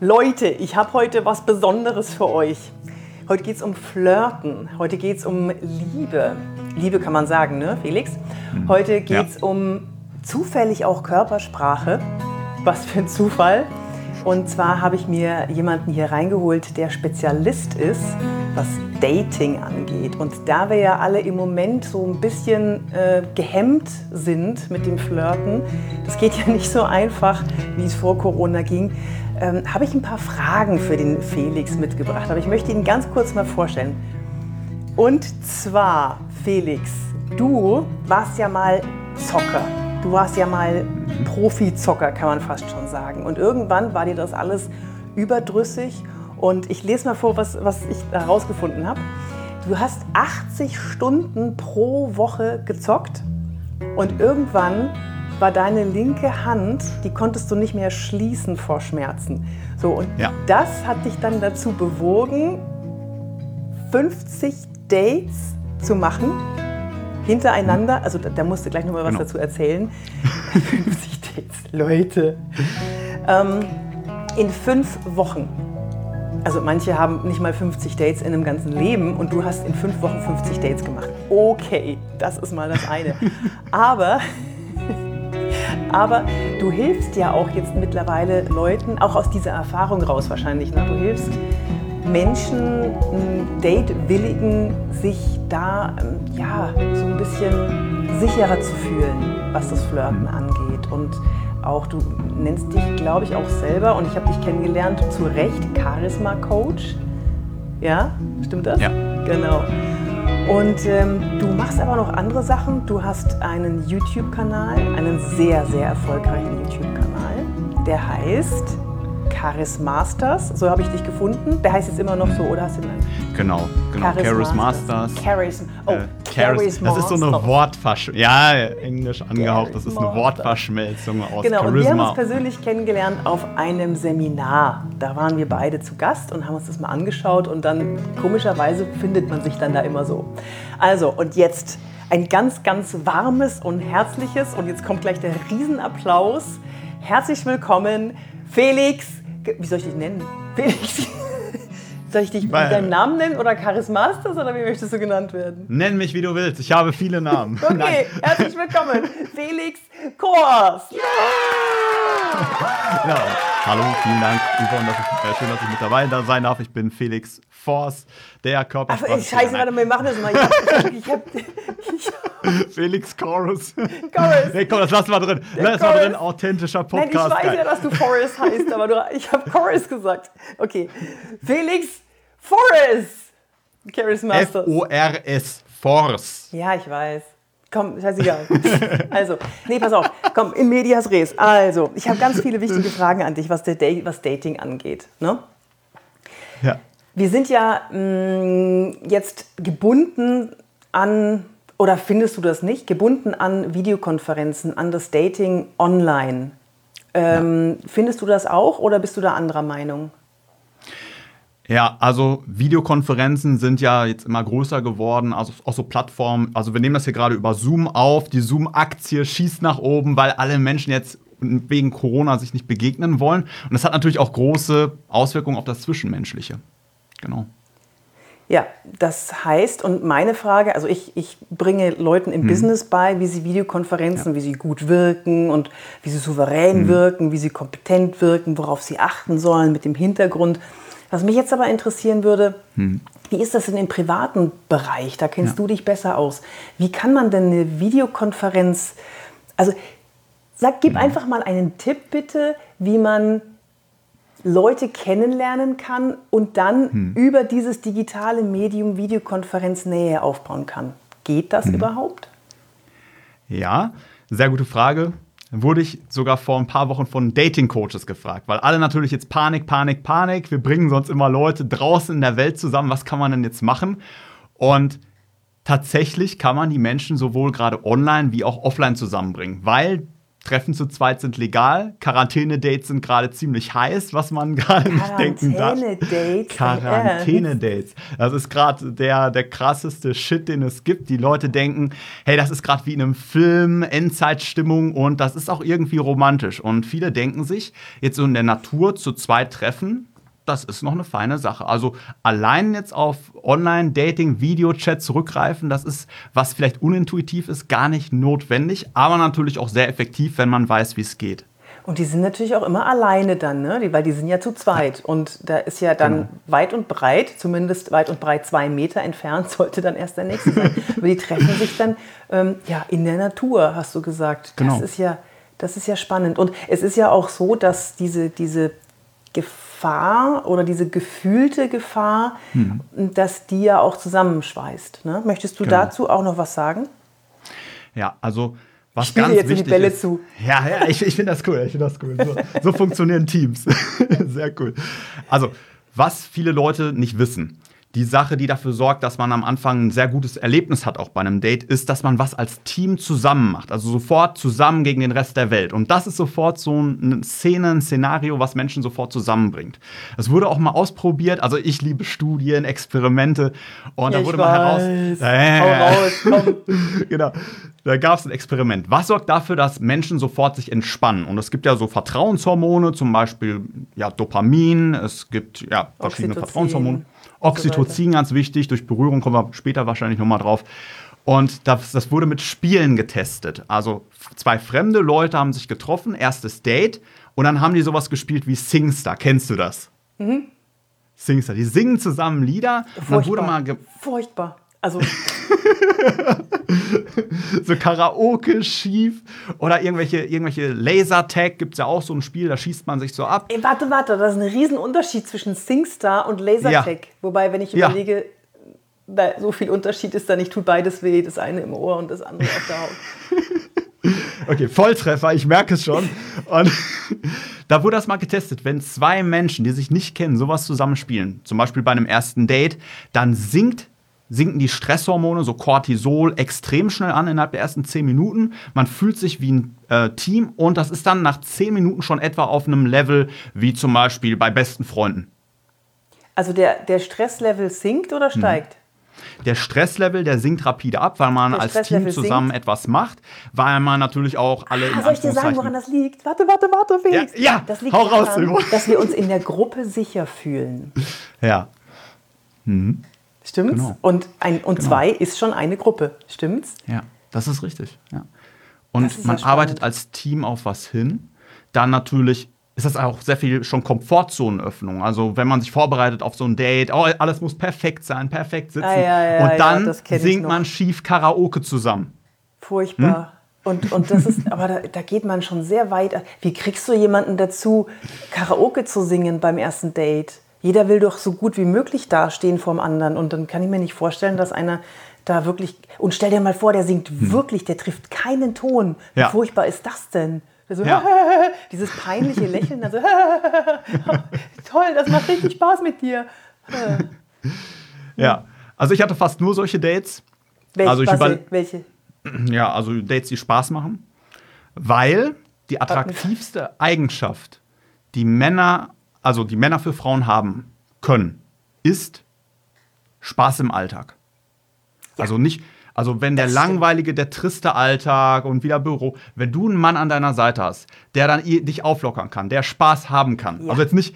Leute, ich habe heute was Besonderes für euch. Heute geht es um Flirten. Heute geht es um Liebe. Liebe kann man sagen, ne, Felix? Heute geht es ja. um zufällig auch Körpersprache. Was für ein Zufall. Und zwar habe ich mir jemanden hier reingeholt, der Spezialist ist, was Dating angeht. Und da wir ja alle im Moment so ein bisschen äh, gehemmt sind mit dem Flirten, das geht ja nicht so einfach, wie es vor Corona ging, ähm, habe ich ein paar Fragen für den Felix mitgebracht. Aber ich möchte ihn ganz kurz mal vorstellen. Und zwar, Felix, du warst ja mal Zocker. Du warst ja mal Profi-Zocker, kann man fast schon sagen. Und irgendwann war dir das alles überdrüssig. Und ich lese mal vor, was, was ich herausgefunden habe. Du hast 80 Stunden pro Woche gezockt und irgendwann war deine linke Hand, die konntest du nicht mehr schließen vor Schmerzen. So, und ja. das hat dich dann dazu bewogen, 50 Dates zu machen, hintereinander. Also da, da musst du gleich nochmal was genau. dazu erzählen. 50 Dates, Leute. Ähm, in fünf Wochen. Also manche haben nicht mal 50 Dates in einem ganzen Leben und du hast in fünf Wochen 50 Dates gemacht. Okay, das ist mal das eine. Aber aber du hilfst ja auch jetzt mittlerweile Leuten, auch aus dieser Erfahrung raus wahrscheinlich, ne? du hilfst Menschen, Date-Willigen, sich da ähm, ja, so ein bisschen sicherer zu fühlen, was das Flirten angeht. Und auch du nennst dich, glaube ich, auch selber, und ich habe dich kennengelernt, zu Recht Charisma-Coach. Ja, stimmt das? Ja. Genau. Und ähm, du machst aber noch andere Sachen. Du hast einen YouTube-Kanal, einen sehr, sehr erfolgreichen YouTube-Kanal. Der heißt Charis Masters. So habe ich dich gefunden. Der heißt jetzt immer noch so, oder hast du den? Genau, genau. Charis Masters. Charis, oh, äh, Charis Das ist so eine Wortverschmelzung. Ja, Englisch angehaucht. Das ist eine Wortverschmelzung aus genau, Charisma. Und wir haben uns persönlich kennengelernt auf einem Seminar. Da waren wir beide zu Gast und haben uns das mal angeschaut. Und dann, komischerweise, findet man sich dann da immer so. Also, und jetzt ein ganz, ganz warmes und herzliches. Und jetzt kommt gleich der Riesenapplaus. Herzlich willkommen, Felix. Wie soll ich dich nennen? Felix. Soll ich dich mit deinem Namen nennen oder Charismastas oder wie möchtest du genannt werden? Nenn mich, wie du willst. Ich habe viele Namen. okay, herzlich willkommen, Felix Kors. Yeah! ja, hallo, vielen Dank, Yvonne, dass ich, äh, schön, dass ich mit dabei sein darf. Ich bin Felix Force, der Körpersprache. Ach, scheiße, warte mal, wir machen das mal. Ich hab, ich hab, Felix Chorus. Chorus. Nee, komm, das lassen wir drin. Der Lass mal drin, authentischer Podcast. Nein, ich weiß ja, dass du Forrest heißt, aber du, ich habe Chorus gesagt. Okay. Felix Forrest. Charis Masters. F-O-R-S. Force. Ja, ich weiß. Komm, scheißegal. also, nee, pass auf. Komm, in medias res. Also, ich habe ganz viele wichtige Fragen an dich, was, Date, was Dating angeht. Ne? Ja. Wir sind ja mh, mm, jetzt gebunden an, oder findest du das nicht, gebunden an Videokonferenzen, an das Dating online. Ähm, ja. Findest du das auch oder bist du da anderer Meinung? Ja, also Videokonferenzen sind ja jetzt immer größer geworden, also auch so Plattformen. Also wir nehmen das hier gerade über Zoom auf. Die Zoom-Aktie schießt nach oben, weil alle Menschen jetzt wegen Corona sich nicht begegnen wollen. Und das hat natürlich auch große Auswirkungen auf das Zwischenmenschliche. Genau. Ja, das heißt, und meine Frage, also ich, ich bringe Leuten im hm. Business bei, wie sie Videokonferenzen, ja. wie sie gut wirken und wie sie souverän hm. wirken, wie sie kompetent wirken, worauf sie achten sollen mit dem Hintergrund. Was mich jetzt aber interessieren würde, hm. wie ist das denn im privaten Bereich? Da kennst ja. du dich besser aus. Wie kann man denn eine Videokonferenz, also sag, gib hm. einfach mal einen Tipp bitte, wie man Leute kennenlernen kann und dann hm. über dieses digitale Medium Videokonferenz Nähe aufbauen kann. Geht das hm. überhaupt? Ja, sehr gute Frage. Wurde ich sogar vor ein paar Wochen von Dating-Coaches gefragt, weil alle natürlich jetzt Panik, Panik, Panik. Wir bringen sonst immer Leute draußen in der Welt zusammen. Was kann man denn jetzt machen? Und tatsächlich kann man die Menschen sowohl gerade online wie auch offline zusammenbringen, weil Treffen zu zweit sind legal. Quarantäne-Dates sind gerade ziemlich heiß, was man gerade nicht denken darf. Quarantäne-Dates? Quarantäne-Dates. Das ist gerade der, der krasseste Shit, den es gibt. Die Leute denken, hey, das ist gerade wie in einem Film, Endzeitstimmung und das ist auch irgendwie romantisch. Und viele denken sich, jetzt so in der Natur zu zweit treffen, das ist noch eine feine Sache. Also allein jetzt auf Online-Dating, Videochat zurückgreifen, das ist, was vielleicht unintuitiv ist, gar nicht notwendig, aber natürlich auch sehr effektiv, wenn man weiß, wie es geht. Und die sind natürlich auch immer alleine dann, ne? weil die sind ja zu zweit. Und da ist ja dann Genau. weit und breit, zumindest weit und breit zwei Meter entfernt, sollte dann erst der nächste sein. Aber die treffen sich dann ähm, ja, in der Natur, hast du gesagt. Das, Genau. ist ja, das ist ja spannend. Und es ist ja auch so, dass diese, diese Gefahr oder diese gefühlte Gefahr, Hm. dass die ja auch zusammenschweißt. Ne? Möchtest du Genau. dazu auch noch was sagen? Ja, also was spiele ganz jetzt in die wichtig Bälle ist, zu. Ja, ja, ich, ich finde das cool, ich finde das cool. So, so funktionieren Teams. Sehr cool. Also, was viele Leute nicht wissen, die Sache, die dafür sorgt, dass man am Anfang ein sehr gutes Erlebnis hat, auch bei einem Date, ist, dass man was als Team zusammen macht. Also sofort zusammen gegen den Rest der Welt. Und das ist sofort so eine Szene, ein Szenario, was Menschen sofort zusammenbringt. Es wurde auch mal ausprobiert. Also ich liebe Studien, Experimente. Und da Ich wurde mal heraus. Äh, Hau raus, komm. genau. Da gab es ein Experiment. Was sorgt dafür, dass Menschen sofort sich entspannen? Und es gibt ja so Vertrauenshormone, zum Beispiel ja, Dopamin, es gibt ja verschiedene Oxytocin Vertrauenshormone. Und so Oxytocin, ganz wichtig, durch Berührung kommen wir später wahrscheinlich nochmal drauf. Und das, das wurde mit Spielen getestet. Also zwei fremde Leute haben sich getroffen, erstes Date, und dann haben die sowas gespielt wie Singstar. Kennst du das? Singstar. Die singen zusammen Lieder. Und dann wurde mal Furchtbar. Also, so Karaoke schief oder irgendwelche, irgendwelche Lasertag gibt es ja auch so ein Spiel, da schießt man sich so ab. ey, warte, warte, das ist ein Riesenunterschied zwischen SingStar und Lasertag. Wobei, wenn ich Ja. überlege, da so viel Unterschied ist da nicht, tut beides weh, das eine im Ohr und das andere auf der Haut. Okay, Volltreffer, ich merke es schon. Und da wurde das mal getestet, wenn zwei Menschen, die sich nicht kennen, sowas zusammen spielen, zum Beispiel bei einem ersten Date, dann sinkt sinken die Stresshormone, so Cortisol, extrem schnell an innerhalb der ersten 10 Minuten. Man fühlt sich wie ein äh, Team und das ist dann nach 10 Minuten schon etwa auf einem Level wie zum Beispiel bei besten Freunden. Also der, der Stresslevel sinkt oder steigt? Der Stresslevel, der sinkt rapide ab, weil man Der als Team zusammen sinkt? etwas macht, weil man natürlich auch alle in Ah, soll ich dir sagen, woran das liegt? Warte, warte, warte, Felix. Ja, ja, das liegt hau raus, daran, Simon. dass wir uns in der Gruppe sicher fühlen. Ja, Stimmt's? Genau. Und, ein, und Genau. zwei ist schon eine Gruppe. Stimmt's? ja, das ist richtig. Ja. Und ja man arbeitet als Team auf was hin. Dann natürlich ist das auch sehr viel schon Komfortzonenöffnung. Also wenn man sich vorbereitet auf so ein Date, oh, alles muss perfekt sein, perfekt sitzen. Ah, ja, ja, ja, und dann ich singt man schief Karaoke zusammen. Furchtbar. Und, und das ist, aber da, da geht man schon sehr weit. Wie kriegst du jemanden dazu, Karaoke zu singen beim ersten Date? Jeder will doch so gut wie möglich dastehen vorm anderen. Und dann kann ich mir nicht vorstellen, dass einer da wirklich. Und stell dir mal vor, der singt wirklich, der trifft keinen Ton. Wie Ja. furchtbar ist das denn? So, Ja. Dieses peinliche Lächeln, also toll, das macht richtig Spaß mit dir. Ja. Also ich hatte fast nur solche Dates. Welche? Also überl- welche? Ja, also Dates, die Spaß machen. Weil die attraktivste Eigenschaft, die Männer, also die Männer für Frauen haben können, ist Spaß im Alltag. Also nicht, also wenn der langweilige, der triste Alltag und wieder Büro, wenn du einen Mann an deiner Seite hast, der dann dich auflockern kann, der Spaß haben kann. Ja. Also jetzt nicht,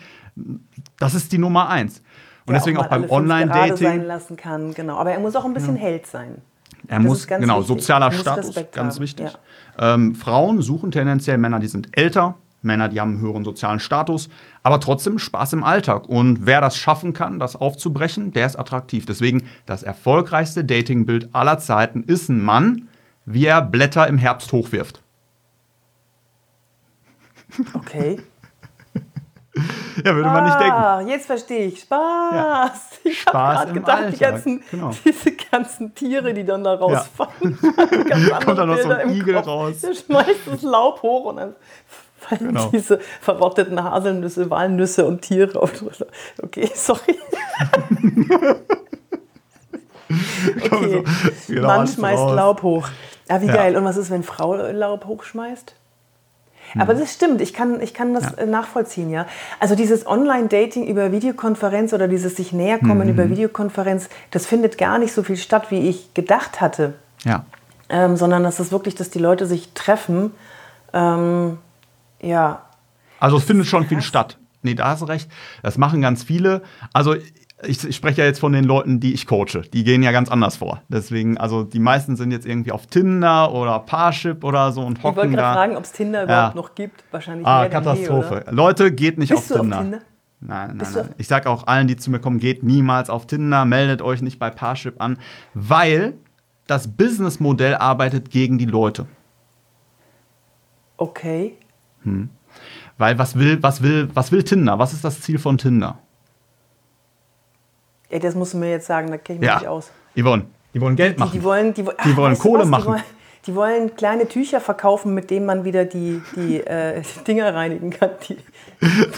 das ist die Nummer eins. Und Der deswegen mal auch, beim gerade sein Online-Dating. lassen kann, genau. Aber er muss auch ein bisschen Held sein. Er Das muss, genau, wichtig. sozialer Er Status, ganz haben, wichtig. Ähm, Frauen suchen tendenziell Männer, die sind älter, Männer, die haben einen höheren sozialen Status, aber trotzdem Spaß im Alltag. Und wer das schaffen kann, das aufzubrechen, der ist attraktiv. Deswegen das erfolgreichste Datingbild aller Zeiten ist ein Mann, wie er Blätter im Herbst hochwirft. Okay. Ja, würde man nicht denken. Ah, jetzt verstehe ich. Spaß. Ich habe Spaß gerade gedacht, die ganzen, genau. diese ganzen Tiere, die dann da rausfallen. Andere Kommt dann noch so ein Igel Kopf. raus. Der schmeißt das Laub hoch und dann fallen Genau. diese verrotteten Haselnüsse, Walnüsse und Tiere auf. Okay, sorry. Okay. Genau, Mann schmeißt. Laub hoch. Ah, wie Ja. geil. Und was ist, wenn Frau Laub hochschmeißt? Aber das stimmt, ich kann, ich kann das ja. nachvollziehen, ja. Also dieses Online-Dating über Videokonferenz oder dieses sich näherkommen mhm. über Videokonferenz, das findet gar nicht so viel statt, wie ich gedacht hatte. Ja. Ähm, sondern das ist wirklich, dass die Leute sich treffen. Ähm, ja. Also es findet schon viel statt. Nee, da hast du recht. Das machen ganz viele. Also ich, ich, spreche ja jetzt von den Leuten, die ich coache. Die gehen ja ganz anders vor. Deswegen, also die meisten sind jetzt irgendwie auf Tinder oder Parship oder so und hocken da. Ich wollte gerade fragen, ob es Tinder ja. überhaupt noch gibt. Wahrscheinlich ah, Katastrophe. Nie, Leute, geht nicht Bist auf Tinder. auf Tinder. Nein, nein, nein. Ich sage auch allen, die zu mir kommen, geht niemals auf Tinder, meldet euch nicht bei Parship an, weil das Businessmodell arbeitet gegen die Leute. Okay. Hm. Weil was will, was will, was will Tinder? Was ist das Ziel von Tinder? Ey, das musst du mir jetzt sagen, da kenne ich mich ja. nicht aus. Yvonne, die wollen Geld machen. Die, die wollen, die, die wollen Kohle was? machen. Die wollen, die wollen, kleine Tücher verkaufen, mit denen man wieder die, die, äh, Dinger reinigen kann, die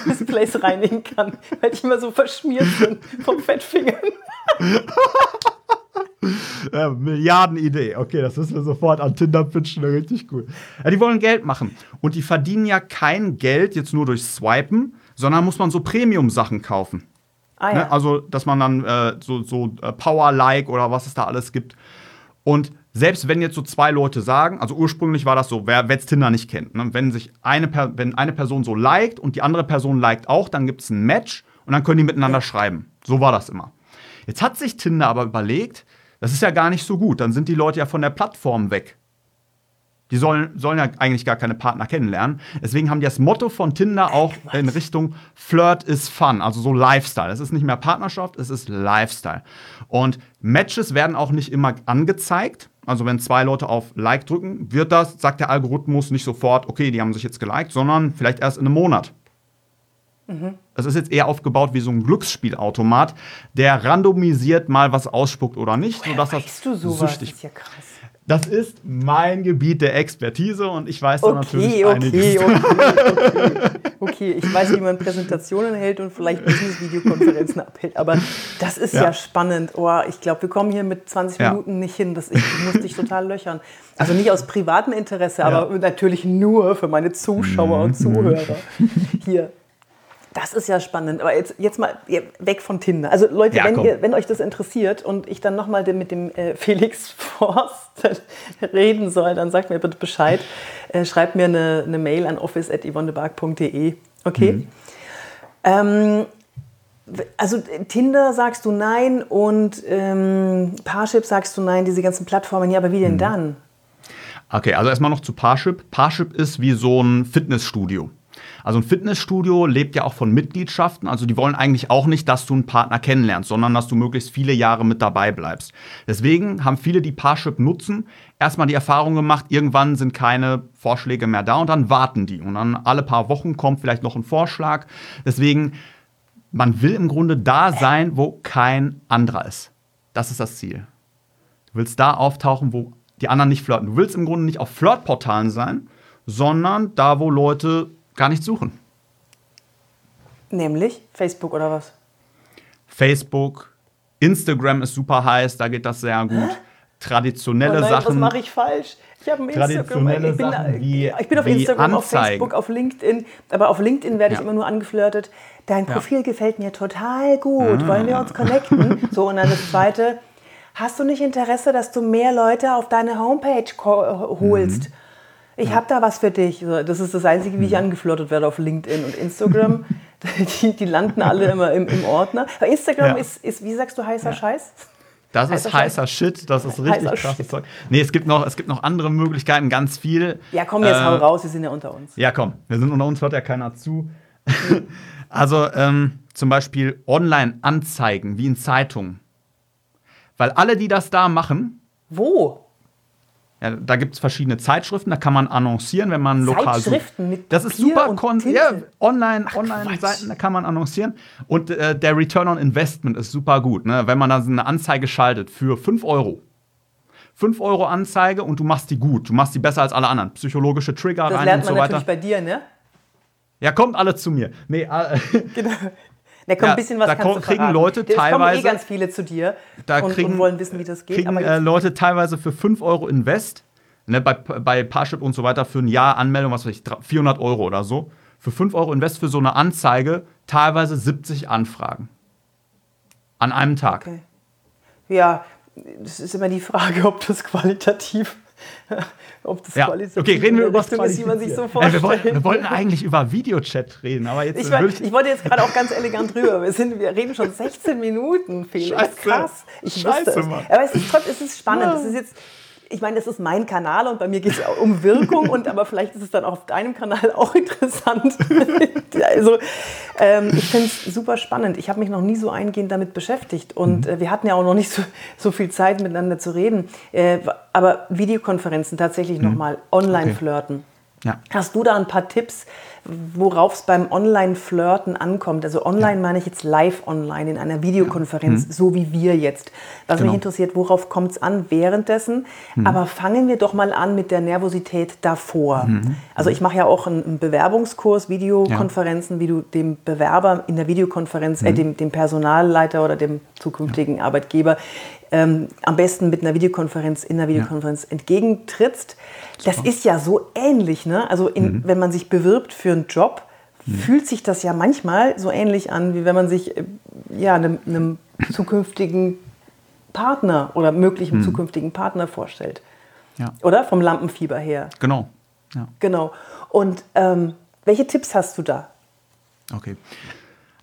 Displays reinigen kann, weil die immer so verschmiert sind vom Fettfingern. ja, Milliardenidee. Okay, das müssen wir sofort an Tinder pitchen, richtig cool. Ja, die wollen Geld machen. Und die verdienen ja kein Geld jetzt nur durch Swipen, sondern muss man so Premium-Sachen kaufen. Ah, ja. ne? Also, dass man dann äh, so, so äh, Power-Like oder was es da alles gibt. Und selbst wenn jetzt so zwei Leute sagen, also ursprünglich war das so, wer jetzt Tinder nicht kennt, ne? wenn sich eine, wenn eine Person so liked und die andere Person liked auch, dann gibt es ein Match und dann können die miteinander schreiben. So war das immer. Jetzt hat sich Tinder aber überlegt, das ist ja gar nicht so gut, dann sind die Leute ja von der Plattform weg. Die sollen, sollen ja eigentlich gar keine Partner kennenlernen. Deswegen haben die das Motto von Tinder auch in Richtung Flirt is Fun, also so Lifestyle. Es ist nicht mehr Partnerschaft, es ist Lifestyle. Und Matches werden auch nicht immer angezeigt. Also wenn zwei Leute auf Like drücken, wird das, sagt der Algorithmus nicht sofort, okay, die haben sich jetzt geliked, sondern vielleicht erst in einem Monat. Mhm. Das ist jetzt eher aufgebaut wie so ein Glücksspielautomat, der randomisiert mal was ausspuckt oder nicht, Woher sodass weißt das du sowas? süchtig. Das ist ja krass. Das ist mein Gebiet der Expertise und ich weiß da okay, natürlich okay, einiges. Okay, okay, okay. ich weiß, wie man Präsentationen hält und vielleicht Business-Videokonferenzen abhält, aber das ist ja, ja spannend. Oh, ich glaube, wir kommen hier mit 20 ja. Minuten nicht hin. Das, ich, ich muss dich total löchern. Also nicht aus privatem Interesse, ja. aber natürlich nur für meine Zuschauer und mhm. Zuhörer hier. Das ist ja spannend. Aber jetzt, jetzt mal weg von Tinder. Also Leute, ja, wenn, ihr, wenn, euch das interessiert und ich dann nochmal mit dem äh, Felix Forst reden soll, dann sagt mir bitte Bescheid. Äh, schreibt mir eine, eine Mail an office.yvonnebark.de. Okay? Mhm. Ähm, also Tinder sagst du nein und ähm, Parship sagst du nein, diese ganzen Plattformen. Ja, aber wie denn mhm. dann? Okay, also erstmal noch zu Parship. Parship ist wie so ein Fitnessstudio. Also ein Fitnessstudio lebt ja auch von Mitgliedschaften. Also die wollen eigentlich auch nicht, dass du einen Partner kennenlernst, sondern dass du möglichst viele Jahre mit dabei bleibst. Deswegen haben viele, die Parship nutzen, erstmal die Erfahrung gemacht, irgendwann sind keine Vorschläge mehr da und dann warten die. Und dann alle paar Wochen kommt vielleicht noch ein Vorschlag. Deswegen, man will im Grunde da sein, wo kein anderer ist. Das ist das Ziel. Du willst da auftauchen, wo die anderen nicht flirten. Du willst im Grunde nicht auf Flirtportalen sein, sondern da, wo Leute gar nicht suchen. Nämlich Facebook oder was? Facebook, Instagram ist super heiß, da geht das sehr gut. Traditionelle oh nein, Sachen. Was mache ich falsch? Ich habe Instagram. Ich bin, Sachen wie, ich bin auf Instagram, Anzeigen. auf Facebook, auf LinkedIn. Aber auf LinkedIn werde ich immer nur angeflirtet. Dein Profil ja. gefällt mir total gut. Ah. Wollen wir uns connecten? so, und dann das zweite. Hast du nicht Interesse, dass du mehr Leute auf deine Homepage holst? Mhm ich habe da was für dich. Das ist das Einzige, wie ich mhm. angeflirtet werde auf LinkedIn und Instagram. die, die landen alle immer im, im Ordner. Aber Instagram ja. ist, ist, wie sagst du, heißer ja. Scheiß? Das ist heißer Shit, das ist richtig heißer krasses Shit. Zeug. Nee, es gibt, noch, es gibt noch andere Möglichkeiten, ganz viel. Ja, komm, jetzt äh, hau raus, wir sind ja unter uns. Ja, komm, wir sind unter uns, hört ja keiner zu. also ähm, zum Beispiel Online-Anzeigen, wie in Zeitungen. Weil alle, die das da machen. Wo? Ja, da gibt es verschiedene Zeitschriften, da kann man annoncieren, wenn man lokal Zeitschriften mit Das ist super ja, online, online Seiten, da kann man annoncieren und äh, der Return on Investment ist super gut, ne? wenn man da eine Anzeige schaltet für 5 Euro. 5 Euro Anzeige und du machst die gut, du machst die besser als alle anderen. Psychologische Trigger das rein und so weiter. Das lernt man natürlich bei dir, ne? Ja, kommt alle zu mir. Nee, äh, genau. Da kommt ja, ein bisschen was da kannst kriegen. Leute das teilweise. kommen eh ganz viele zu dir da und, kriegen, und wollen wissen, wie das geht. Kriegen äh, Leute teilweise für 5 Euro Invest Ne, bei, bei Parship und so weiter für ein Jahr Anmeldung, was weiß ich, 400 Euro oder so. Für 5 Euro invest für so eine Anzeige teilweise 70 Anfragen. An einem Tag. Okay. Ja, das ist immer die Frage, ob das qualitativ ob das ja. Okay, reden wir über das ist, wie man sich so vorstellt. Ja, wir, wollten, wir, wollten, eigentlich über Videochat reden, aber jetzt. Ich, war, ich wollte jetzt gerade auch ganz elegant drüber. Wir, sind, wir reden schon 16 Minuten, Felix. Scheiße. Krass. Ich Scheiße, wusste es. Mann. Aber es ist, es ist spannend. Ja. Es ist jetzt ich meine, das ist mein Kanal und bei mir geht es um Wirkung und aber vielleicht ist es dann auf deinem Kanal auch interessant. also ähm, ich finde es super spannend. Ich habe mich noch nie so eingehend damit beschäftigt und mhm. äh, wir hatten ja auch noch nicht so, so viel Zeit miteinander zu reden. Äh, aber Videokonferenzen tatsächlich mhm. nochmal online okay. flirten. Ja. Hast du da ein paar Tipps, worauf es beim Online-Flirten ankommt? Also online ja. meine ich jetzt live online in einer Videokonferenz, ja. mhm. so wie wir jetzt. Was genau. mich interessiert, worauf kommt es an währenddessen? Mhm. Aber fangen wir doch mal an mit der Nervosität davor. Mhm. Also ich mache ja auch einen Bewerbungskurs, Videokonferenzen, wie du dem Bewerber in der Videokonferenz, äh, mhm. dem, dem Personalleiter oder dem zukünftigen Arbeitgeber ähm, am besten mit einer Videokonferenz in einer Videokonferenz ja. entgegentrittst. Das ist ja so ähnlich, ne? Also in, mhm. wenn man sich bewirbt für einen Job, mhm. fühlt sich das ja manchmal so ähnlich an, wie wenn man sich äh, ja, einem, einem zukünftigen Partner oder möglichen mhm. zukünftigen Partner vorstellt. Ja. Oder? Vom Lampenfieber her. Genau. Ja. Genau. Und ähm, welche Tipps hast du da? Okay.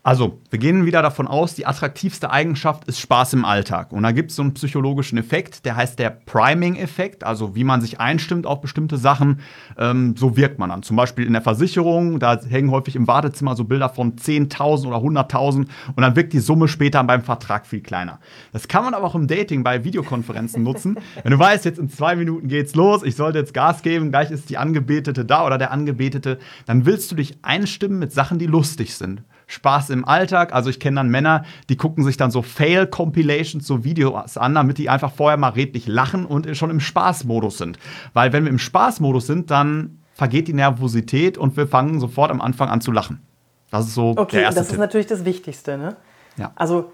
Also, wir gehen wieder davon aus, die attraktivste Eigenschaft ist Spaß im Alltag. Und da gibt es so einen psychologischen Effekt, der heißt der Priming-Effekt, also wie man sich einstimmt auf bestimmte Sachen, ähm, so wirkt man dann. Zum Beispiel in der Versicherung, da hängen häufig im Wartezimmer so Bilder von 10.000 oder 100.000 und dann wirkt die Summe später beim Vertrag viel kleiner. Das kann man aber auch im Dating bei Videokonferenzen nutzen. Wenn du weißt, jetzt in zwei Minuten geht's los, ich sollte jetzt Gas geben, gleich ist die Angebetete da oder der Angebetete, dann willst du dich einstimmen mit Sachen, die lustig sind. Spaß im Alltag. Also ich kenne dann Männer, die gucken sich dann so Fail-Compilations, so Videos an, damit die einfach vorher mal redlich lachen und schon im Spaßmodus sind. Weil wenn wir im Spaßmodus sind, dann vergeht die Nervosität und wir fangen sofort am Anfang an zu lachen. Das ist so okay, der erste das ist natürlich das Wichtigste. Ne? Ja. Also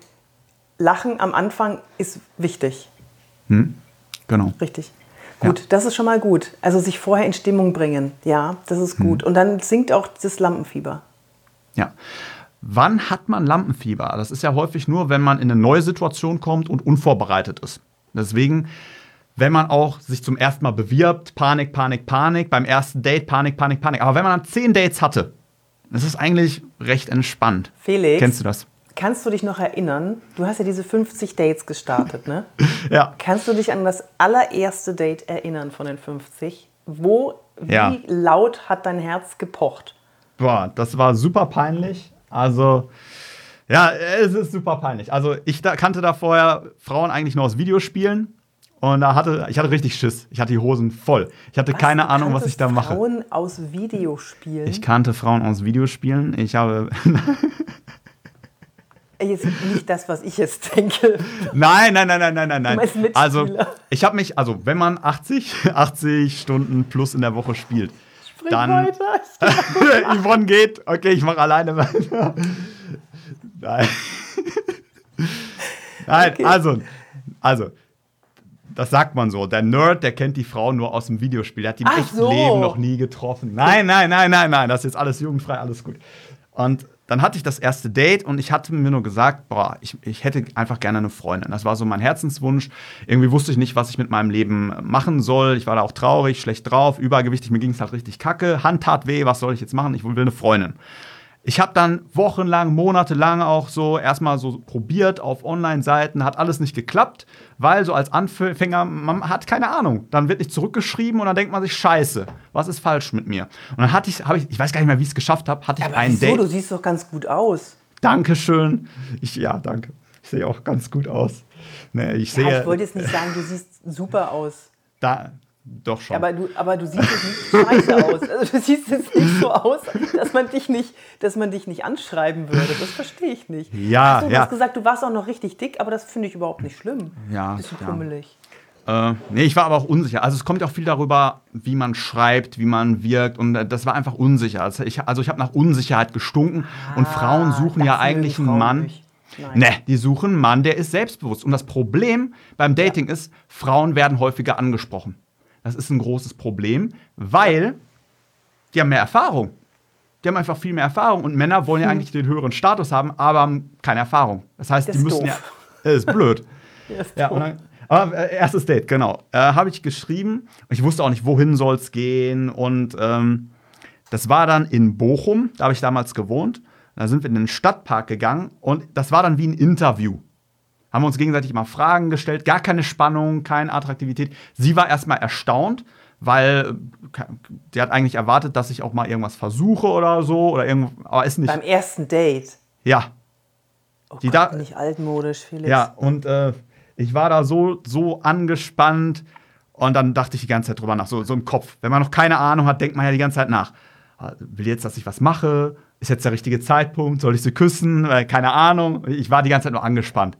Lachen am Anfang ist wichtig. Hm, genau. Richtig. Gut, ja. das ist schon mal gut. Also sich vorher in Stimmung bringen, ja, das ist gut. Hm. Und dann sinkt auch das Lampenfieber. Ja. Wann hat man Lampenfieber? Das ist ja häufig nur, wenn man in eine neue Situation kommt und unvorbereitet ist. Deswegen, wenn man auch sich zum ersten Mal bewirbt, Panik, Panik, Panik, beim ersten Date Panik, Panik, Panik. Aber wenn man dann zehn Dates hatte, das ist eigentlich recht entspannt. Felix. Kennst du das? Kannst du dich noch erinnern? Du hast ja diese 50 Dates gestartet, ne? ja. Kannst du dich an das allererste Date erinnern von den 50? Wo, wie ja. laut hat dein Herz gepocht? Boah, das war super peinlich. Also, ja, es ist super peinlich. Also, ich da, kannte da vorher Frauen eigentlich nur aus Videospielen. Und da hatte, ich hatte richtig Schiss. Ich hatte die Hosen voll. Ich hatte was, keine Ahnung, was ich da mache. Frauen aus Videospielen? Ich kannte Frauen aus Videospielen. Ich habe. Jetzt nicht das, was ich jetzt denke. Nein, nein, nein, nein, nein, nein, nein. Also, ich habe mich, also, wenn man 80, 80 Stunden plus in der Woche spielt, Sprich dann. Weiter. Yvonne geht. Okay, ich mache alleine weiter. Nein. Nein, okay. also, also, das sagt man so. Der Nerd, der kennt die Frau nur aus dem Videospiel. Der hat die im echten so. Leben noch nie getroffen. Nein, nein, nein, nein, nein. Das ist jetzt alles jugendfrei, alles gut. Und dann hatte ich das erste Date und ich hatte mir nur gesagt, boah, ich, ich hätte einfach gerne eine Freundin. Das war so mein Herzenswunsch. Irgendwie wusste ich nicht, was ich mit meinem Leben machen soll. Ich war da auch traurig, schlecht drauf, übergewichtig, mir ging es halt richtig kacke. Hand tat weh, was soll ich jetzt machen? Ich will eine Freundin. Ich habe dann wochenlang, monatelang auch so erstmal so probiert auf Online-Seiten, hat alles nicht geklappt, weil so als Anfänger, man hat keine Ahnung. Dann wird nicht zurückgeschrieben und dann denkt man sich, scheiße, was ist falsch mit mir? Und dann hatte ich, habe ich, ich weiß gar nicht mehr, wie ich es geschafft habe, hatte ich Aber ein wieso? Date. Du siehst doch ganz gut aus. Dankeschön. Ich, ja, danke. Ich sehe auch ganz gut aus. Nee, ich, ja, sehe, ich wollte jetzt nicht sagen, du siehst super aus. Da, doch schon. Aber du, aber du siehst jetzt nicht scheiße aus. Also du siehst jetzt nicht so aus, dass man dich nicht, dass man dich nicht anschreiben würde. Das verstehe ich nicht. Ja, du, ja. hast gesagt, du warst auch noch richtig dick, aber das finde ich überhaupt nicht schlimm. Ja. Bisschen ja. pummelig. Äh, nee, ich war aber auch unsicher. Also es kommt ja auch viel darüber, wie man schreibt, wie man wirkt. Und äh, das war einfach unsicher. Also ich, also ich habe nach Unsicherheit gestunken. Ah, und Frauen suchen ja eigentlich einen Mann. Nicht. Nein. Ne, die suchen einen Mann, der ist selbstbewusst. Und das Problem beim Dating ja. ist, Frauen werden häufiger angesprochen. Das ist ein großes Problem, weil die haben mehr Erfahrung. Die haben einfach viel mehr Erfahrung und Männer wollen ja hm. eigentlich den höheren Status haben, aber haben keine Erfahrung. Das heißt, das die müssen doof. ja. Das ist blöd. ist ja, dann, aber, äh, erstes Date, genau. Äh, Habe ich geschrieben. Ich wusste auch nicht, wohin soll es gehen. Und ähm, das war dann in Bochum, da habe ich damals gewohnt. Da sind wir in den Stadtpark gegangen und das war dann wie ein Interview. Haben wir uns gegenseitig mal Fragen gestellt, gar keine Spannung, keine Attraktivität. Sie war erstmal erstaunt, weil die hat eigentlich erwartet, dass ich auch mal irgendwas versuche oder so oder irgend, aber ist nicht. Beim ersten Date. Ja. Oh die Gott, da, nicht altmodisch, Felix. Ja, und äh, ich war da so, so angespannt und dann dachte ich die ganze Zeit drüber nach, so, so im Kopf. Wenn man noch keine Ahnung hat, denkt man ja die ganze Zeit nach. Ah, will jetzt, dass ich was mache? Ist jetzt der richtige Zeitpunkt? Soll ich sie küssen? Äh, keine Ahnung. Ich war die ganze Zeit nur angespannt.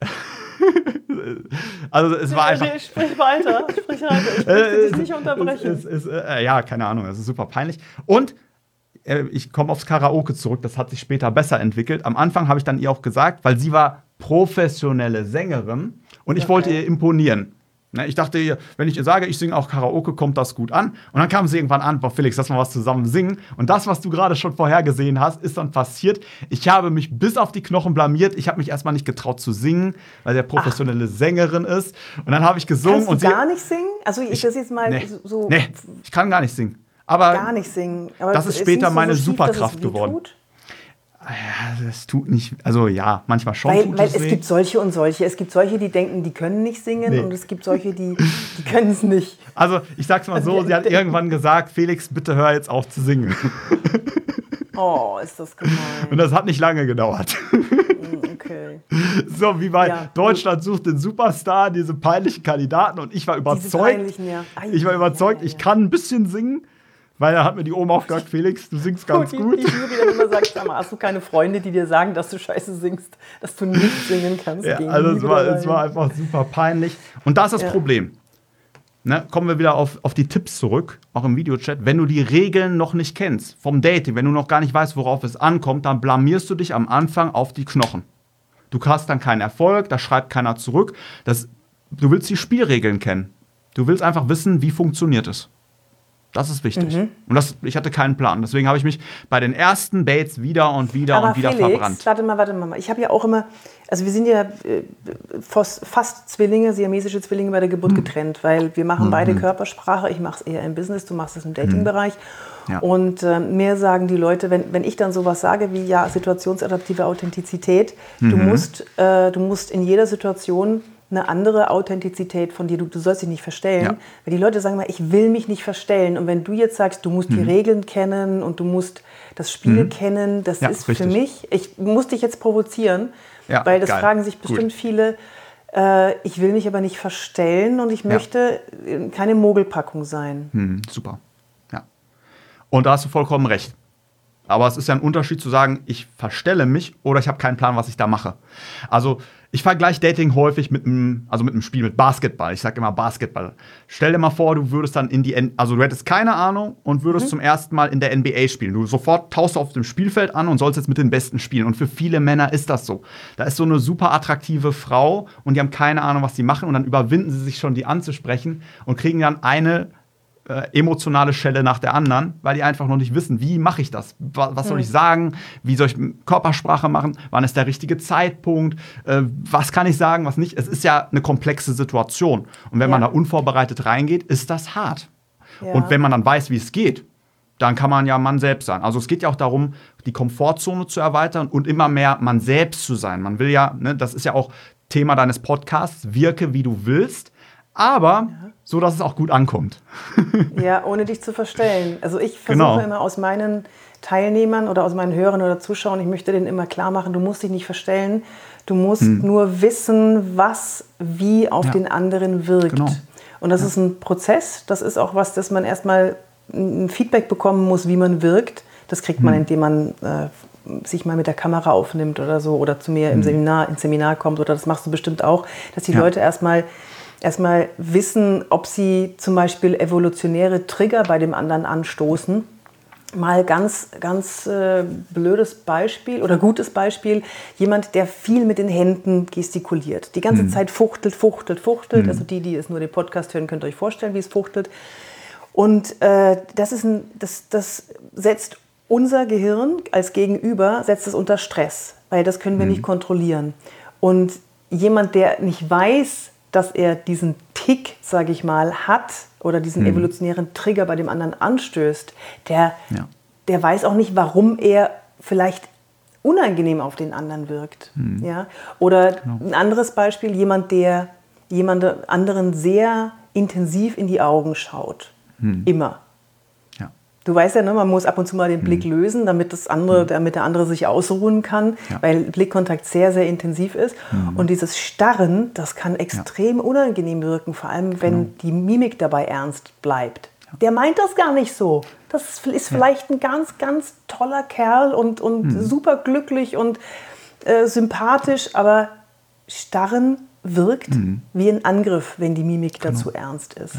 also es war einfach. Nee, sprich weiter, sprich weiter. Ich möchte äh, dich nicht unterbrechen. Es, es, äh, ja, keine Ahnung, es ist super peinlich. Und äh, ich komme aufs Karaoke zurück, das hat sich später besser entwickelt. Am Anfang habe ich dann ihr auch gesagt, weil sie war professionelle Sängerin und ich okay. wollte ihr imponieren. Ne, ich dachte, wenn ich ihr sage, ich singe auch Karaoke, kommt das gut an. Und dann kam sie irgendwann an, boah, Felix, lass mal was zusammen singen. Und das, was du gerade schon vorher gesehen hast, ist dann passiert. Ich habe mich bis auf die Knochen blamiert. Ich habe mich erstmal nicht getraut zu singen, weil sie professionelle Ach. Sängerin ist. Und dann habe ich gesungen. Kannst du und gar nicht singen? Also ich, ich das jetzt mal nee, so. Nee, ich kann gar nicht singen. Aber gar nicht singen. Aber das ist später meine so schief, Superkraft geworden. Tut? Ja, das tut nicht, also ja, manchmal schon. Weil, weil es, es gibt solche und solche. Es gibt solche, die denken, die können nicht singen nee. und es gibt solche, die, die können es nicht. Also ich sag's mal so, sie hat irgendwann gesagt, Felix, bitte hör jetzt auf zu singen. Oh, ist das gemein. Und das hat nicht lange gedauert. Mm, okay. So, wie bei ja. Deutschland sucht den Superstar, diese peinlichen Kandidaten und ich war überzeugt. Ja. Ich war überzeugt, ich kann ein bisschen singen weil er hat mir die Oma auch gesagt, Felix, du singst ganz gut. Die, die Jury dann immer sagt, sag mal, hast du keine Freunde, die dir sagen, dass du scheiße singst, dass du nicht singen kannst? Ja, also es war, es war, einfach super peinlich. Und da ist das ja. Problem. Ne, kommen wir wieder auf, auf die Tipps zurück, auch im Videochat. Wenn du die Regeln noch nicht kennst vom Dating, wenn du noch gar nicht weißt, worauf es ankommt, dann blamierst du dich am Anfang auf die Knochen. Du hast dann keinen Erfolg, da schreibt keiner zurück. Das, du willst die Spielregeln kennen. Du willst einfach wissen, wie funktioniert es. Das ist wichtig. Mhm. Und das, ich hatte keinen Plan. Deswegen habe ich mich bei den ersten Dates wieder und wieder Aber und wieder Felix, verbrannt. Warte mal, warte mal. Ich habe ja auch immer, also wir sind ja äh, fast Zwillinge, siamesische Zwillinge bei der Geburt mhm. getrennt, weil wir machen mhm. beide Körpersprache. Ich mache es eher im Business, du machst es im Dating-Bereich. Mhm. Ja. Und äh, mir sagen die Leute, wenn, wenn ich dann sowas sage wie ja, situationsadaptive Authentizität, du, mhm. musst, äh, du musst in jeder Situation eine andere Authentizität von dir. Du, du sollst dich nicht verstellen. Ja. Weil die Leute sagen mal, ich will mich nicht verstellen. Und wenn du jetzt sagst, du musst mhm. die Regeln kennen und du musst das Spiel mhm. kennen, das ja, ist richtig. für mich, ich muss dich jetzt provozieren, ja, weil das geil. fragen sich bestimmt Gut. viele. Äh, ich will mich aber nicht verstellen und ich möchte keine Mogelpackung sein. Mhm, super. Ja. Und da hast du vollkommen recht. Aber es ist ja ein Unterschied zu sagen, ich verstelle mich oder ich habe keinen Plan, was ich da mache. Also ich vergleiche Dating häufig mit einem, also mit einem Spiel, mit Basketball. Ich sage immer Basketball. Stell dir mal vor, du würdest dann in die, N also du hättest keine Ahnung und würdest mhm. zum ersten Mal in der NBA spielen. Du sofort tauchst auf dem Spielfeld an und sollst jetzt mit den Besten spielen. Und für viele Männer ist das so. Da ist so eine super attraktive Frau und die haben keine Ahnung, was sie machen und dann überwinden sie sich schon, die anzusprechen und kriegen dann eine äh, emotionale Schelle nach der anderen, weil die einfach noch nicht wissen, wie mache ich das? Was, was soll ich sagen? Wie soll ich Körpersprache machen? Wann ist der richtige Zeitpunkt? Äh, was kann ich sagen, was nicht? Es ist ja eine komplexe Situation. Und wenn ja. man da unvorbereitet reingeht, ist das hart. Ja. Und wenn man dann weiß, wie es geht, dann kann man ja man selbst sein. Also es geht ja auch darum, die Komfortzone zu erweitern und immer mehr man selbst zu sein. Man will ja, ne, das ist ja auch Thema deines Podcasts, wirke wie du willst aber so, dass es auch gut ankommt. ja, ohne dich zu verstellen. Also ich versuche genau. immer aus meinen Teilnehmern oder aus meinen Hörern oder Zuschauern, ich möchte denen immer klar machen, du musst dich nicht verstellen, du musst hm. nur wissen, was wie auf ja. den anderen wirkt. Genau. Und das ja. ist ein Prozess, das ist auch was, dass man erstmal ein Feedback bekommen muss, wie man wirkt. Das kriegt man, hm. indem man äh, sich mal mit der Kamera aufnimmt oder so oder zu mir hm. im Seminar, ins Seminar kommt oder das machst du bestimmt auch, dass die ja. Leute erstmal erstmal wissen, ob sie zum Beispiel evolutionäre Trigger bei dem anderen anstoßen. mal ganz, ganz äh, blödes Beispiel oder gutes Beispiel. Jemand, der viel mit den Händen gestikuliert. Die ganze mhm. Zeit fuchtelt, fuchtelt, fuchtelt. Mhm. Also die, die es nur den Podcast hören, könnt ihr euch vorstellen, wie es fuchtelt. Und äh, das, ist ein, das, das setzt unser Gehirn als Gegenüber, setzt es unter Stress, weil das können wir mhm. nicht kontrollieren. Und jemand, der nicht weiß, dass er diesen Tick, sage ich mal, hat oder diesen mhm. evolutionären Trigger bei dem anderen anstößt, der, ja. der weiß auch nicht, warum er vielleicht unangenehm auf den anderen wirkt. Mhm. Ja? Oder genau. ein anderes Beispiel, jemand, der jemand anderen sehr intensiv in die Augen schaut. Mhm. Immer. Du weißt ja, ne, man muss ab und zu mal den Blick mhm. lösen, damit, das andere, mhm. damit der andere sich ausruhen kann, ja. weil Blickkontakt sehr, sehr intensiv ist. Mhm. Und dieses Starren, das kann extrem ja. unangenehm wirken, vor allem wenn genau. die Mimik dabei ernst bleibt. Ja. Der meint das gar nicht so. Das ist vielleicht ein ganz, ganz toller Kerl und, und mhm. super glücklich und äh, sympathisch, aber Starren wirkt mhm. wie ein Angriff, wenn die Mimik genau. dazu ernst ist.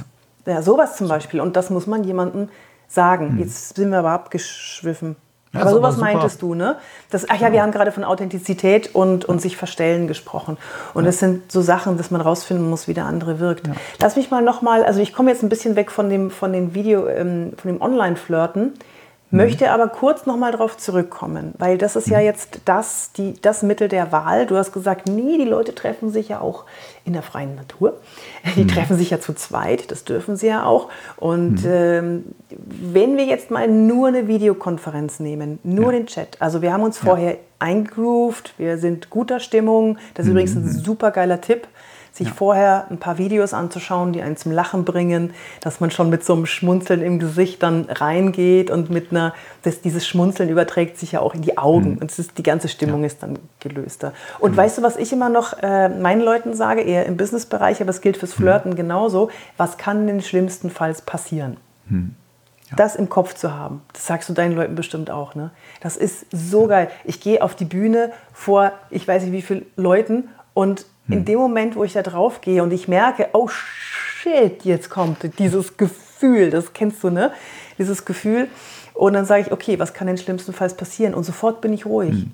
Ja, sowas zum Beispiel. Und das muss man jemandem sagen. Hm. Jetzt sind wir aber abgeschwiffen. Ja, aber sowas aber meintest du, ne? Das, ach ja, wir haben gerade von Authentizität und, und sich verstellen gesprochen. Und ja. das sind so Sachen, dass man rausfinden muss, wie der andere wirkt. Ja. Lass mich mal nochmal, also ich komme jetzt ein bisschen weg von dem, von den Video, ähm, von dem Online-Flirten. Mhm. Möchte aber kurz nochmal darauf zurückkommen, weil das ist ja mhm. jetzt das, die, das Mittel der Wahl. Du hast gesagt, nee, die Leute treffen sich ja auch in der freien Natur. Die mhm. treffen sich ja zu zweit, das dürfen sie ja auch. Und mhm. ähm, wenn wir jetzt mal nur eine Videokonferenz nehmen, nur ja. den Chat, also wir haben uns vorher ja. eingegroovt, wir sind guter Stimmung, das ist mhm. übrigens ein mhm. super geiler Tipp sich ja. vorher ein paar Videos anzuschauen, die einen zum Lachen bringen, dass man schon mit so einem Schmunzeln im Gesicht dann reingeht und mit einer, das, dieses Schmunzeln überträgt sich ja auch in die Augen mhm. und ist, die ganze Stimmung ja. ist dann gelöster. Und mhm. weißt du, was ich immer noch äh, meinen Leuten sage, eher im Businessbereich, aber es gilt fürs mhm. Flirten mhm. genauso, was kann denn schlimmstenfalls passieren? Mhm. Ja. Das im Kopf zu haben, das sagst du deinen Leuten bestimmt auch. Ne? Das ist so geil. Ich gehe auf die Bühne vor, ich weiß nicht wie vielen Leuten und in hm. dem Moment, wo ich da drauf gehe und ich merke, oh shit, jetzt kommt dieses Gefühl, das kennst du, ne? Dieses Gefühl. Und dann sage ich, okay, was kann denn schlimmstenfalls passieren? Und sofort bin ich ruhig. Hm.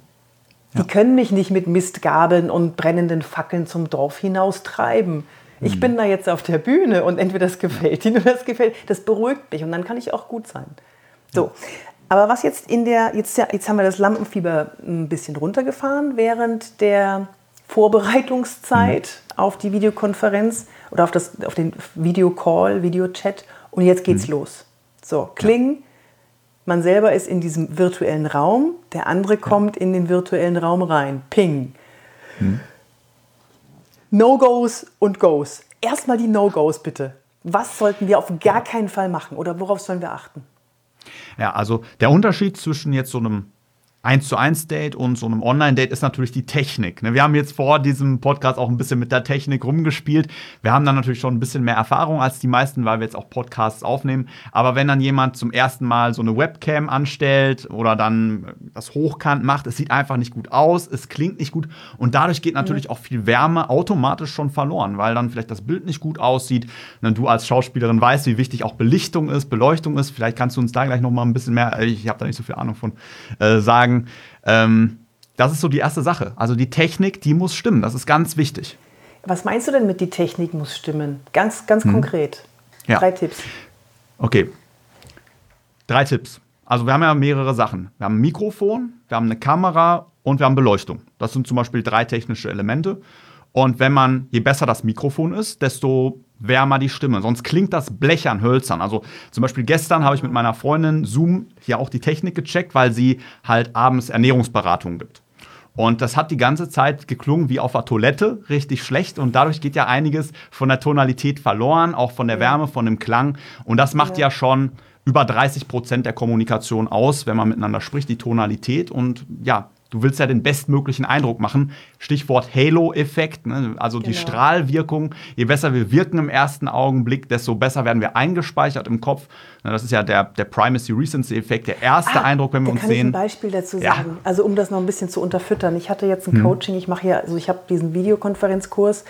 Ja. Die können mich nicht mit Mistgabeln und brennenden Fackeln zum Dorf hinaus treiben. Ich hm. bin da jetzt auf der Bühne und entweder das gefällt ihnen oder das gefällt. Das beruhigt mich und dann kann ich auch gut sein. So. Aber was jetzt in der, jetzt, jetzt haben wir das Lampenfieber ein bisschen runtergefahren, während der Vorbereitungszeit mhm. auf die Videokonferenz oder auf, das, auf den Videocall, Videochat und jetzt geht's mhm. los. So, Kling, man selber ist in diesem virtuellen Raum, der andere kommt in den virtuellen Raum rein. Ping. Mhm. No-Gos und Goes. Erstmal die No-Gos bitte. Was sollten wir auf gar keinen Fall machen oder worauf sollen wir achten? Ja, also der Unterschied zwischen jetzt so einem 1 zu 1 Date und so einem Online-Date ist natürlich die Technik. Ne? Wir haben jetzt vor diesem Podcast auch ein bisschen mit der Technik rumgespielt. Wir haben dann natürlich schon ein bisschen mehr Erfahrung als die meisten, weil wir jetzt auch Podcasts aufnehmen. Aber wenn dann jemand zum ersten Mal so eine Webcam anstellt oder dann das hochkant macht, es sieht einfach nicht gut aus, es klingt nicht gut und dadurch geht natürlich auch viel Wärme automatisch schon verloren, weil dann vielleicht das Bild nicht gut aussieht. Und du als Schauspielerin weißt, wie wichtig auch Belichtung ist, Beleuchtung ist. Vielleicht kannst du uns da gleich noch mal ein bisschen mehr, ich habe da nicht so viel Ahnung von, äh, sagen sagen, ähm, das ist so die erste Sache. Also die Technik, die muss stimmen. Das ist ganz wichtig. Was meinst du denn mit die Technik muss stimmen? Ganz, ganz hm. konkret. Ja. Drei Tipps. Okay. Drei Tipps. Also wir haben ja mehrere Sachen. Wir haben ein Mikrofon, wir haben eine Kamera und wir haben Beleuchtung. Das sind zum Beispiel drei technische Elemente. Und wenn man, je besser das Mikrofon ist, desto wärmer die Stimme. Sonst klingt das blechern, hölzern. Also zum Beispiel gestern habe ich mit meiner Freundin Zoom hier auch die Technik gecheckt, weil sie halt abends Ernährungsberatungen gibt. Und das hat die ganze Zeit geklungen wie auf der Toilette, richtig schlecht. Und dadurch geht ja einiges von der Tonalität verloren, auch von der Wärme, von dem Klang. Und das macht ja, ja schon über 30 Prozent der Kommunikation aus, wenn man miteinander spricht, die Tonalität. Und ja, du willst ja den bestmöglichen Eindruck machen. Stichwort Halo-Effekt, ne? also genau. die Strahlwirkung. Je besser wir wirken im ersten Augenblick, desto besser werden wir eingespeichert im Kopf. Das ist ja der, der Primacy-Recency-Effekt, der erste ah, Eindruck, wenn wir uns kann sehen. Ich ein Beispiel dazu sagen, ja. also um das noch ein bisschen zu unterfüttern. Ich hatte jetzt ein hm. Coaching, ich mache ja, also ich habe diesen Videokonferenzkurs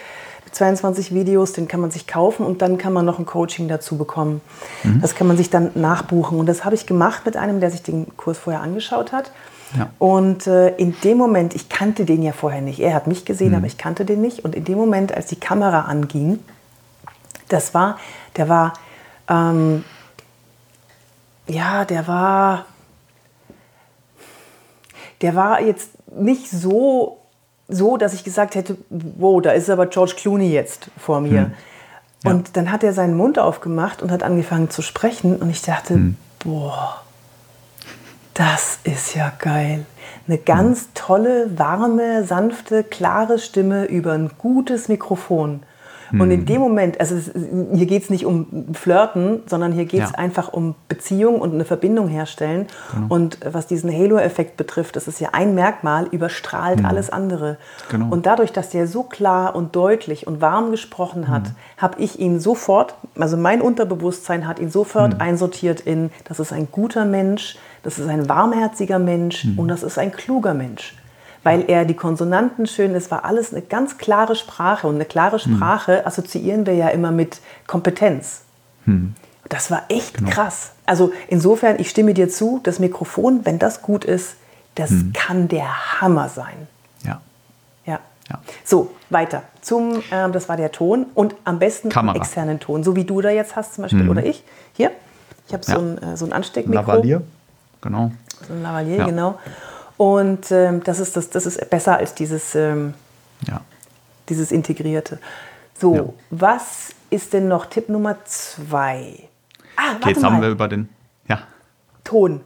22 Videos, den kann man sich kaufen und dann kann man noch ein Coaching dazu bekommen. Mhm. Das kann man sich dann nachbuchen. Und das habe ich gemacht mit einem, der sich den Kurs vorher angeschaut hat. Ja. Und äh, in dem Moment, ich kannte den ja vorher nicht. Er hat mich gesehen, mhm. aber ich kannte den nicht. Und in dem Moment, als die Kamera anging, das war, der war, ähm, ja, der war, der war jetzt nicht so, so, dass ich gesagt hätte, wow, da ist aber George Clooney jetzt vor mir. Hm. Ja. Und dann hat er seinen Mund aufgemacht und hat angefangen zu sprechen und ich dachte, hm. boah, das ist ja geil. Eine ganz tolle, warme, sanfte, klare Stimme über ein gutes Mikrofon. Und in hm. dem Moment, also hier geht es nicht um Flirten, sondern hier geht es ja. einfach um Beziehung und eine Verbindung herstellen. Genau. Und was diesen Halo-Effekt betrifft, das ist ja ein Merkmal, überstrahlt mhm. alles andere. Genau. Und dadurch, dass der so klar und deutlich und warm gesprochen hat, mhm. habe ich ihn sofort, also mein Unterbewusstsein hat ihn sofort mhm. einsortiert in, das ist ein guter Mensch, das ist ein warmherziger Mensch hm. und das ist ein kluger Mensch weil er die Konsonanten schön, es war alles eine ganz klare Sprache und eine klare hm. Sprache hm. assoziieren wir ja immer mit Kompetenz. Hm. Das war echt genau. krass. Also insofern, ich stimme dir zu, das Mikrofon, wenn das gut ist, das hm. kann der Hammer sein. Ja. Ja. ja. So, weiter. Zum, ähm, das war der Ton und am besten Kamera. externen Ton, so wie du da jetzt hast zum Beispiel hm. oder ich. Hier, ich habe so, ein, äh, so ein Ansteckmikro. Lavalier, genau. So ein Lavalier, ja. genau. Und ähm, das, ist das, das ist besser als dieses, ähm, ja. dieses Integrierte. So, ja. was ist denn noch Tipp Nummer zwei? Ah, okay, jetzt haben wir über den ja. Ton.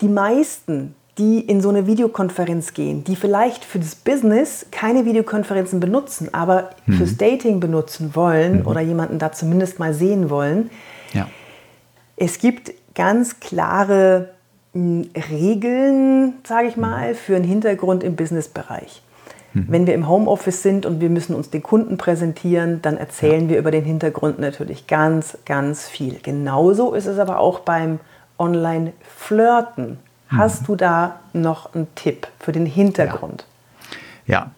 Die meisten, die in so eine Videokonferenz gehen, die vielleicht für das Business keine Videokonferenzen benutzen, aber mhm. fürs Dating benutzen wollen mhm. oder jemanden da zumindest mal sehen wollen, ja. es gibt ganz klare Regeln, sage ich mal, für einen Hintergrund im Businessbereich. Mhm. Wenn wir im Homeoffice sind und wir müssen uns den Kunden präsentieren, dann erzählen ja. wir über den Hintergrund natürlich ganz, ganz viel. Genauso ist es aber auch beim Online-Flirten. Mhm. Hast du da noch einen Tipp für den Hintergrund? Ja, ja.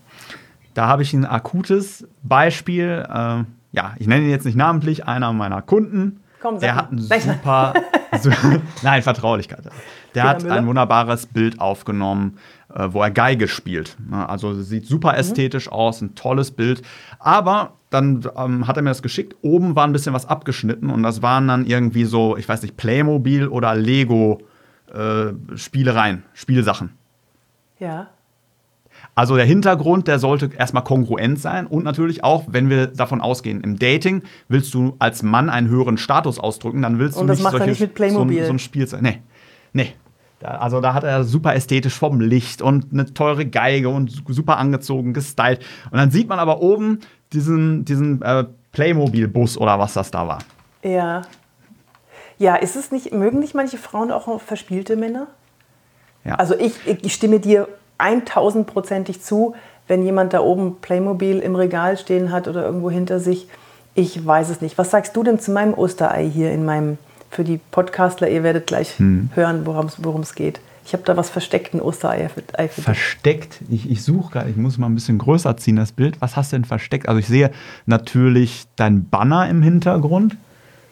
da habe ich ein akutes Beispiel. Äh, ja, ich nenne ihn jetzt nicht namentlich, einer meiner Kunden. Komm, der hat ein super, nein, Vertraulichkeit. Der hat ein wunderbares Bild aufgenommen, äh, wo er Geige spielt. Also sieht super mhm. ästhetisch mhm. aus, ein tolles Bild. Aber dann ähm, hat er mir das geschickt. Oben war ein bisschen was abgeschnitten und das waren dann irgendwie so, ich weiß nicht, Playmobil oder Lego äh, Spielereien, Spielsachen. Ja. Also der Hintergrund, der sollte erstmal kongruent sein und natürlich auch, wenn wir davon ausgehen, im Dating willst du als Mann einen höheren Status ausdrücken, dann willst und du nicht, solche, nicht mit Playmobil. So, so ein Spiel sein. Nee, nee. Also da hat er super ästhetisch vom Licht und eine teure Geige und super angezogen, gestylt. Und dann sieht man aber oben diesen, diesen äh, Playmobil-Bus oder was das da war. Ja. Ja, ist es nicht, mögen nicht manche Frauen auch verspielte Männer? Ja. Also ich, ich stimme dir 1000%ig zu, wenn jemand da oben Playmobil im Regal stehen hat oder irgendwo hinter sich. Ich weiß es nicht. Was sagst du denn zu meinem Osterei hier in meinem für die Podcastler, ihr werdet gleich hm. hören, worum es geht. Ich habe da was versteckt, ein Osterei für, Ei für Versteckt? Ich, ich suche gerade, ich muss mal ein bisschen größer ziehen, das Bild. Was hast du denn versteckt? Also ich sehe natürlich dein Banner im Hintergrund.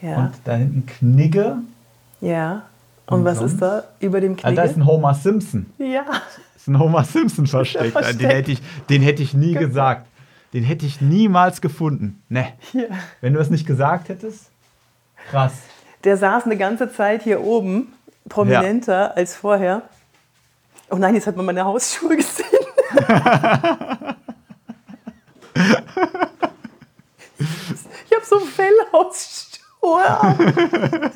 Ja. Und da hinten Knigge. Ja. Und, und was sonst? ist da über dem Knigge? Ah, da ist ein Homer Simpson. Ja. Das ist ein Homer Simpson versteckt. versteckt. Den, hätte ich, den hätte ich nie genau. gesagt. Den hätte ich niemals gefunden. Ne. Ja. Wenn du es nicht gesagt hättest, krass der saß eine ganze Zeit hier oben, prominenter ja. als vorher. Oh nein, jetzt hat man meine Hausschuhe gesehen. ich habe so Fellhausschuhe.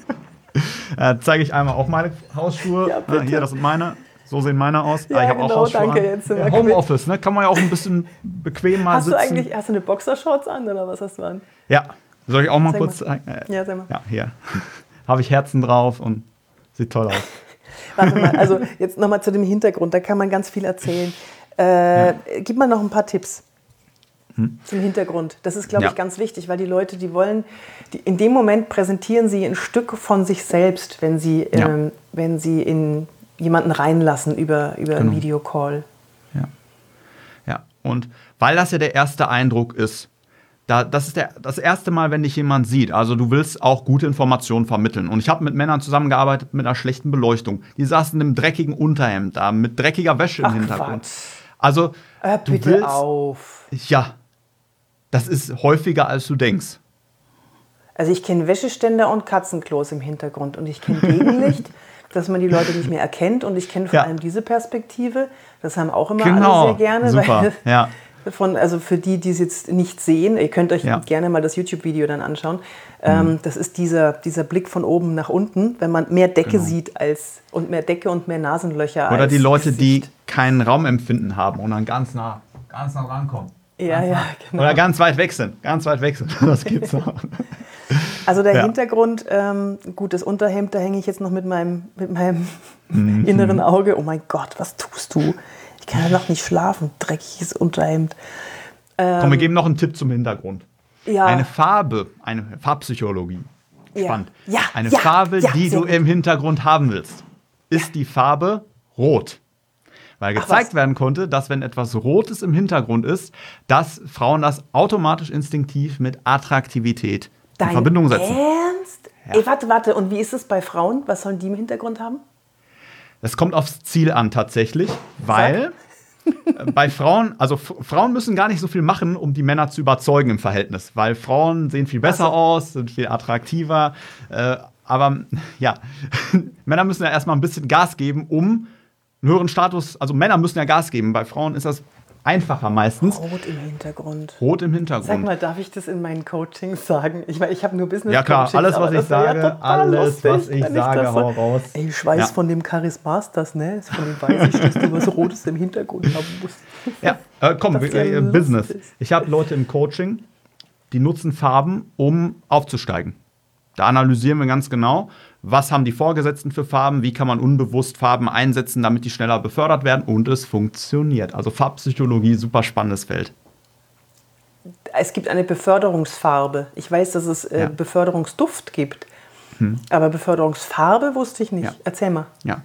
äh, zeige ich einmal auch meine Hausschuhe. Ja, ah, hier, das sind meine. So sehen meine aus. Ja, ah, ich habe genau, auch Hausschuhe danke, Jetzt ja, Homeoffice, ne? Kann man ja auch ein bisschen bequem mal hast sitzen. Du eigentlich, hast du eine Boxershorts an oder was hast du an? Ja, soll ich auch mal sag kurz zeigen? Äh, ja, sag mal. Ja, hier. Habe ich Herzen drauf und sieht toll aus. Warte mal, also jetzt nochmal zu dem Hintergrund, da kann man ganz viel erzählen. Äh, ja. Gib mal noch ein paar Tipps hm? zum Hintergrund. Das ist, glaube ja. ich, ganz wichtig, weil die Leute, die wollen, die, in dem Moment präsentieren sie ein Stück von sich selbst, wenn sie, ja. ähm, wenn sie in jemanden reinlassen über, über genau. einen Videocall. Ja. Ja, und weil das ja der erste Eindruck ist, da, das ist der, das erste Mal, wenn dich jemand sieht. Also du willst auch gute Informationen vermitteln. Und ich habe mit Männern zusammengearbeitet mit einer schlechten Beleuchtung. Die saßen im dreckigen Unterhemd da, mit dreckiger Wäsche im Ach, Hintergrund. Quatsch. Also Hör du bitte willst, auf. ja, das ist häufiger als du denkst. Also ich kenne Wäscheständer und Katzenklos im Hintergrund und ich kenne Gegenlicht, dass man die Leute nicht mehr erkennt und ich kenne vor Ja. allem diese Perspektive. Das haben auch immer Genau, alle sehr gerne. super, Weil ja. Von, also für die, die es jetzt nicht sehen, ihr könnt euch Ja. Mhm. gerne mal das YouTube-Video dann anschauen. Ähm, das ist dieser, dieser Blick von oben nach unten, wenn man mehr Decke sieht als und mehr Decke und mehr Nasenlöcher Genau. Oder die Leute, die Gesicht. kein Raumempfinden haben und dann ganz nah, ganz nah rankommen. Ja, ja, genau. Oder ganz weit weg sind. Ganz weit weg sind. Das gibt's auch. Also der Ja. Hintergrund, ähm, gut, das Unterhemd, da hänge ich jetzt noch mit meinem, mit meinem Mhm. inneren Auge. Oh mein Gott, was tust du? Ich kann ja noch nicht schlafen. Dreckiges Unterhemd. Komm, wir geben noch einen Tipp zum Hintergrund. Ähm. Ja. Eine Farbe, eine Farbpsychologie. Ja. Spannend. Ja, Eine ja, Farbe, ja, die du gut. im Hintergrund haben willst, ist die Farbe Rot. Weil Ach, gezeigt was? werden konnte, dass wenn etwas Rotes im Hintergrund ist, dass Frauen das automatisch instinktiv mit Attraktivität in Dein Verbindung setzen. Ernst? Ey, warte, warte. Und wie ist es bei Frauen? Was sollen die im Hintergrund haben? Das kommt aufs Ziel an tatsächlich, weil bei Frauen, also Frauen müssen gar nicht so viel machen, um die Männer zu überzeugen im Verhältnis, weil Frauen sehen viel besser Ach so. aus, sind viel attraktiver. Äh, aber ja, Männer müssen ja erstmal ein bisschen Gas geben, um einen höheren Status, also Männer müssen ja Gas geben. Bei Frauen ist das einfacher meistens. Rot im Hintergrund. Rot im Sag Hintergrund. mal, darf ich das in meinen Coachings sagen? Ich meine, ich habe nur Business Ja, klar, Coachings, alles, was ich sage, total alles, was ich sage, das hau raus. Ey, ich weiß Ja. von dem Charismasters, ne? Von dem weiß ich, dass du was Rotes im Hintergrund haben musst. Ja, äh, komm, ja äh, lustig Business. ist. Ich habe Leute im Coaching, die nutzen Farben, um aufzusteigen. Da analysieren wir ganz genau, was haben die Vorgesetzten für Farben, wie kann man unbewusst Farben einsetzen, damit die schneller befördert werden und es funktioniert. Also Farbpsychologie, super spannendes Feld. Es gibt eine Beförderungsfarbe. Ich weiß, dass es äh, Ja. Beförderungsduft gibt. Aber Beförderungsfarbe wusste ich nicht. Ja. Erzähl mal. Ja,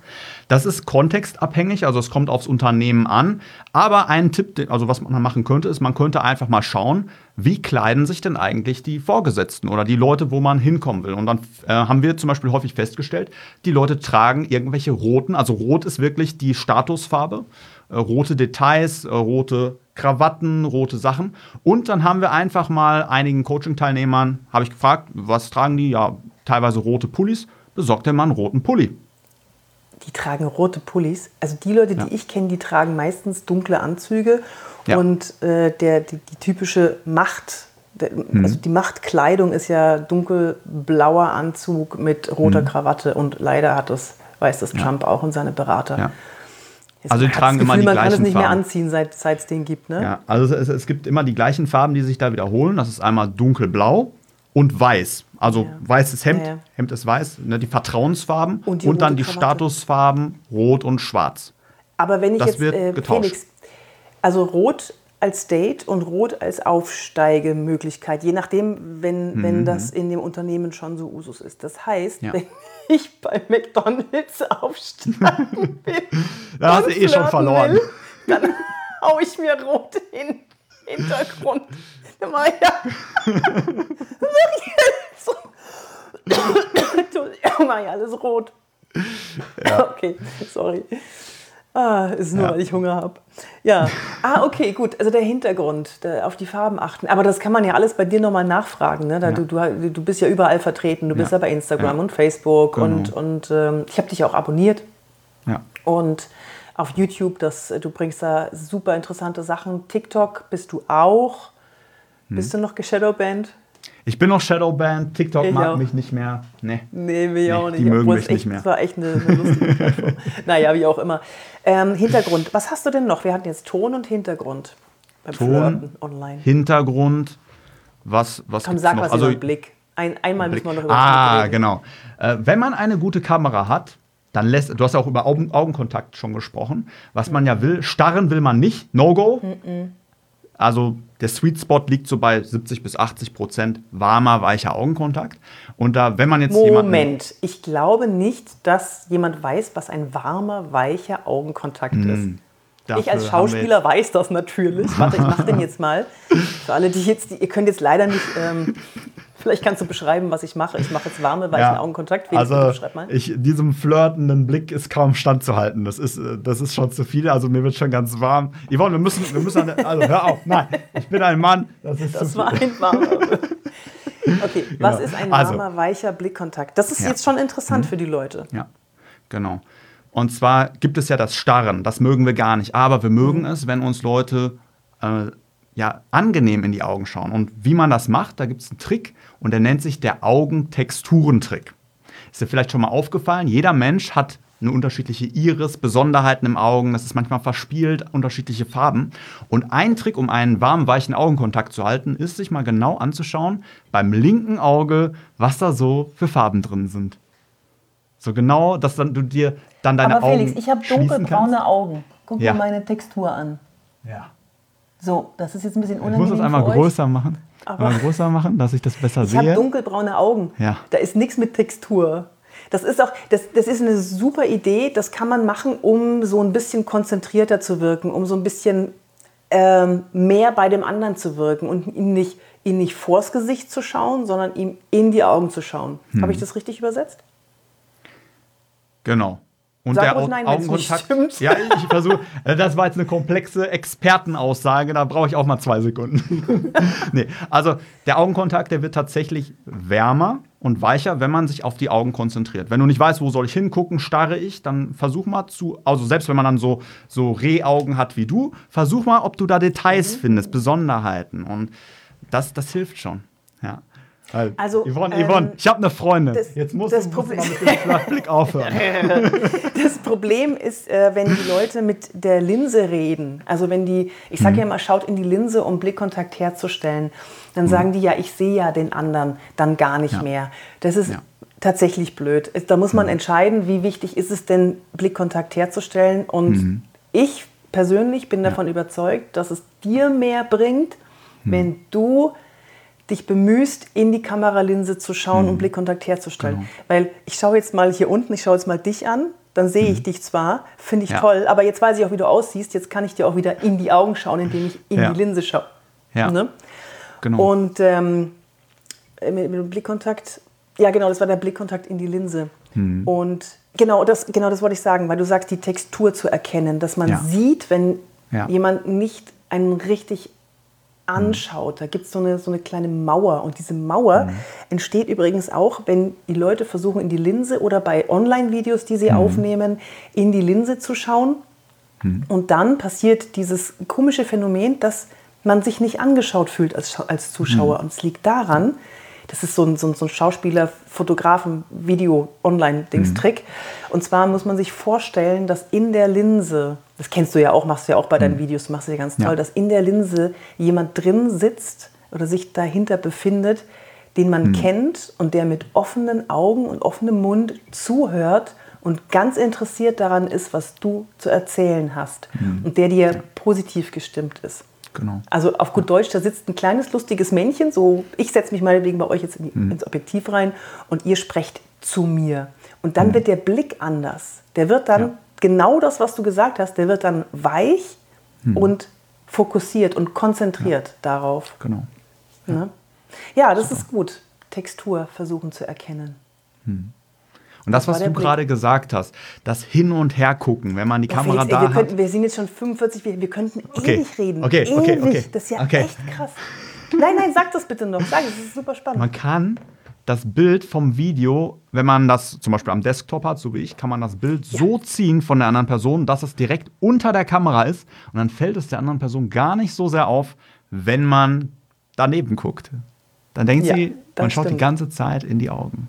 das ist kontextabhängig, also es kommt aufs Unternehmen an. Aber ein Tipp, also was man machen könnte, ist, man könnte einfach mal schauen, wie kleiden sich denn eigentlich die Vorgesetzten oder die Leute, wo man hinkommen will. Und dann äh, haben wir zum Beispiel häufig festgestellt, die Leute tragen irgendwelche roten, also rot ist wirklich die Statusfarbe, äh, rote Details, äh, rote Krawatten, rote Sachen. Und dann haben wir einfach mal einigen Coaching-Teilnehmern, habe ich gefragt, was tragen die? Ja, teilweise rote Pullis. Besorgt der Mann roten Pulli. Die tragen rote Pullis. Also die Leute, Ja. die ich kenne, die tragen meistens dunkle Anzüge. Ja. Und äh, der, die, die typische Macht, der, Mhm. also die Machtkleidung ist ja dunkelblauer Anzug mit roter Mhm. Krawatte. Und leider hat das, weiß das Trump auch und seine Berater. Ja. Jetzt Also die tragen das immer Gefühl, die man kann es gleichen nicht mehr Farben. anziehen, seit seit es den gibt. Ne? Ja, also es, es gibt immer die gleichen Farben, die sich da wiederholen. Das ist einmal dunkelblau und weiß. Also Ja. weißes Hemd, Ja, ja. Hemd ist weiß, ne, die Vertrauensfarben Und und, die dann rote die Krawatte. Statusfarben rot und schwarz. Aber wenn ich Das jetzt, wird äh, getauscht. Felix, also rot als Date und rot als Aufsteigemöglichkeit, je nachdem, wenn, Mhm. wenn das in dem Unternehmen schon so Usus ist. Das heißt, wenn ich bei McDonalds aufsteigen will, Da hast und du eh schon verloren. Will, dann hau ich mir rot in den Hintergrund. Ich ja. Entschuldigung, mach ich alles rot. Okay, sorry. Ah, ist nur, Ja. weil ich Hunger habe. Ja. Ah, okay, gut. Also der Hintergrund, der, auf die Farben achten. Aber das kann man ja alles bei dir nochmal nachfragen. Ne? Da, Ja. du, du, du bist ja überall vertreten. Du bist Ja. ja bei Instagram Ja. und Facebook. Genau. Und, und ähm, ich habe dich auch abonniert. Ja. Und auf YouTube, das, du bringst da super interessante Sachen. TikTok bist du auch. Hm. Bist du noch geshadowbanned? Ich bin noch Shadowband, TikTok Ich mag auch. mich nicht mehr. Nee. Nee, mich Nee, auch nicht. die mögen Obwohl mich echt, nicht mehr. Das war echt eine, eine lustige Plattform. naja, wie auch immer. Ähm, Hintergrund, was hast du denn noch? Wir hatten jetzt Ton und Hintergrund beim Ton, Flirten online. Hintergrund, was, was Komm, sag noch? was also, über den Blick. Ein, einmal müssen wir noch über ah, den Blick reden. genau. Äh, wenn man eine gute Kamera hat, dann lässt, du hast ja auch über Augen, Augenkontakt schon gesprochen, was man ja will, starren will man nicht, No-Go. Also der Sweet Spot liegt so bei 70 bis 80 Prozent warmer, weicher Augenkontakt. Und da, wenn man jetzt jemanden. Moment, ich glaube nicht, dass jemand weiß, was ein warmer, weicher Augenkontakt Hm. ist. ich als Schauspieler weiß das natürlich. Warte, ich mache den jetzt mal. Für alle, die jetzt, die, ihr könnt jetzt leider nicht. Ähm, vielleicht kannst du beschreiben, was ich mache. Ich mache jetzt warme, weichen ja. Augenkontakt. Felix, also, ich, diesem flirtenden Blick ist kaum standzuhalten. Das ist, äh, das ist schon zu viel. Also, mir wird schon ganz warm. Yvonne, wir müssen, wir müssen eine, also hör auf. Nein, ich bin ein Mann. Das, ist das war ein warmer. Okay, was genau. ist ein also warmer, also, weicher Blickkontakt? Das ist ja. jetzt schon interessant mhm. für die Leute. Ja, genau. Und zwar gibt es ja das Starren, das mögen wir gar nicht. Aber wir mögen mhm. es, wenn uns Leute äh, ja, angenehm in die Augen schauen. Und wie man das macht, da gibt es einen Trick und der nennt sich der Augentexturentrick. Ist dir vielleicht schon mal aufgefallen? Jeder Mensch hat eine unterschiedliche Iris, Besonderheiten im Augen, das ist manchmal verspielt, unterschiedliche Farben. Und ein Trick, um einen warmen, weichen Augenkontakt zu halten, ist, sich mal genau anzuschauen, beim linken Auge, was da so für Farben drin sind. So genau, dass dann du dir dann deine Aber Felix, Augen ich habe dunkelbraune Augen. Guck ja. dir meine Textur an. Ja. So, das ist jetzt ein bisschen unangenehm. Ich muss das einmal größer machen. Aber einmal größer machen, dass ich das besser ich sehe. Ich habe dunkelbraune Augen. Ja. Da ist nichts mit Textur. Das ist auch, das, das ist eine super Idee. Das kann man machen, um so ein bisschen konzentrierter zu wirken, um so ein bisschen ähm, mehr bei dem anderen zu wirken und ihn nicht, ihn nicht vors Gesicht zu schauen, sondern ihm in die Augen zu schauen. Hm. Habe ich das richtig übersetzt? Genau. Und Sag der nein, Augenkontakt. Ja, ich versuche. Äh, das war jetzt eine komplexe Expertenaussage, da brauche ich auch mal zwei Sekunden. nee, also der Augenkontakt, der wird tatsächlich wärmer und weicher, wenn man sich auf die Augen konzentriert. Wenn du nicht weißt, wo soll ich hingucken, starre ich, dann versuch mal zu, also selbst wenn man dann so, so Rehaugen hat wie du, versuch mal, ob du da Details mhm. findest, Besonderheiten. Und das, das hilft schon. Ja. Halt. Also, Yvonne, ähm, Yvonne, ich habe eine Freundin. Das, Jetzt musst das du musst mal mit dem Flachblick aufhören. das Problem ist, äh, wenn die Leute mit der Linse reden. Also wenn die, ich sage mhm. ja immer, schaut in die Linse, um Blickkontakt herzustellen. Dann mhm. sagen die ja, ich sehe ja den anderen dann gar nicht ja. mehr. Das ist ja. tatsächlich blöd. Da muss man mhm. entscheiden, wie wichtig ist es denn, Blickkontakt herzustellen. Und mhm. ich persönlich bin davon ja. überzeugt, dass es dir mehr bringt, mhm. wenn du dich bemühst, in die Kameralinse zu schauen mhm. und Blickkontakt herzustellen. Genau. Weil ich schaue jetzt mal hier unten, ich schaue jetzt mal dich an, dann sehe ich mhm. dich zwar, finde ich ja. toll, aber jetzt weiß ich auch, wie du aussiehst, jetzt kann ich dir auch wieder in die Augen schauen, indem ich in ja. die Linse schaue. Ja. Ne? Genau. Und ähm, mit, mit, dem Blickkontakt, ja genau, das war der Blickkontakt in die Linse. Mhm. Und genau das, genau das wollte ich sagen, weil du sagst, die Textur zu erkennen, dass man sieht, wenn jemand nicht einen richtig anschaut. Da gibt es so eine, so eine kleine Mauer. Und diese Mauer mhm. entsteht übrigens auch, wenn die Leute versuchen, in die Linse oder bei Online-Videos, die sie mhm. aufnehmen, in die Linse zu schauen. Mhm. Und dann passiert dieses komische Phänomen, dass man sich nicht angeschaut fühlt als, als Zuschauer. Mhm. Und es liegt daran, das ist so ein, so ein, so ein Schauspieler, Fotografen, Video, Online-Dings-Trick. Mhm. Und zwar muss man sich vorstellen, dass in der Linse, das kennst du ja auch, machst du ja auch bei deinen mhm. Videos, du machst es ja ganz toll, ja. dass in der Linse jemand drin sitzt oder sich dahinter befindet, den man mhm. kennt und der mit offenen Augen und offenem Mund zuhört und ganz interessiert daran ist, was du zu erzählen hast mhm. und der dir positiv gestimmt ist. Genau. Also auf gut Deutsch, da sitzt ein kleines lustiges Männchen, so ich setze mich meinetwegen bei euch jetzt in die, mhm. ins Objektiv rein und ihr sprecht zu mir. Und dann mhm. wird der Blick anders. Der wird dann, ja. genau das, was du gesagt hast, der wird dann weich mhm. und fokussiert und konzentriert ja. darauf. Genau. Ja, ne? ja das Super. ist gut. Textur versuchen zu erkennen. Und das, was du gerade gesagt hast, das Hin- und Hergucken, wenn man die oh, Kamera Felix, da ey, wir hat. Könnten, wir sind jetzt schon 45, wir, wir könnten okay. ewig reden. Okay, ewig. okay, okay. Das ist ja okay. echt krass. Nein, nein, sag das bitte noch. Sag, das ist super spannend. Man kann das Bild vom Video, wenn man das zum Beispiel am Desktop hat, so wie ich, kann man das Bild ja. so ziehen von der anderen Person, dass es direkt unter der Kamera ist. Und dann fällt es der anderen Person gar nicht so sehr auf, wenn man daneben guckt. Dann denkt ja, sie, man schaut die ganze Zeit in die Augen.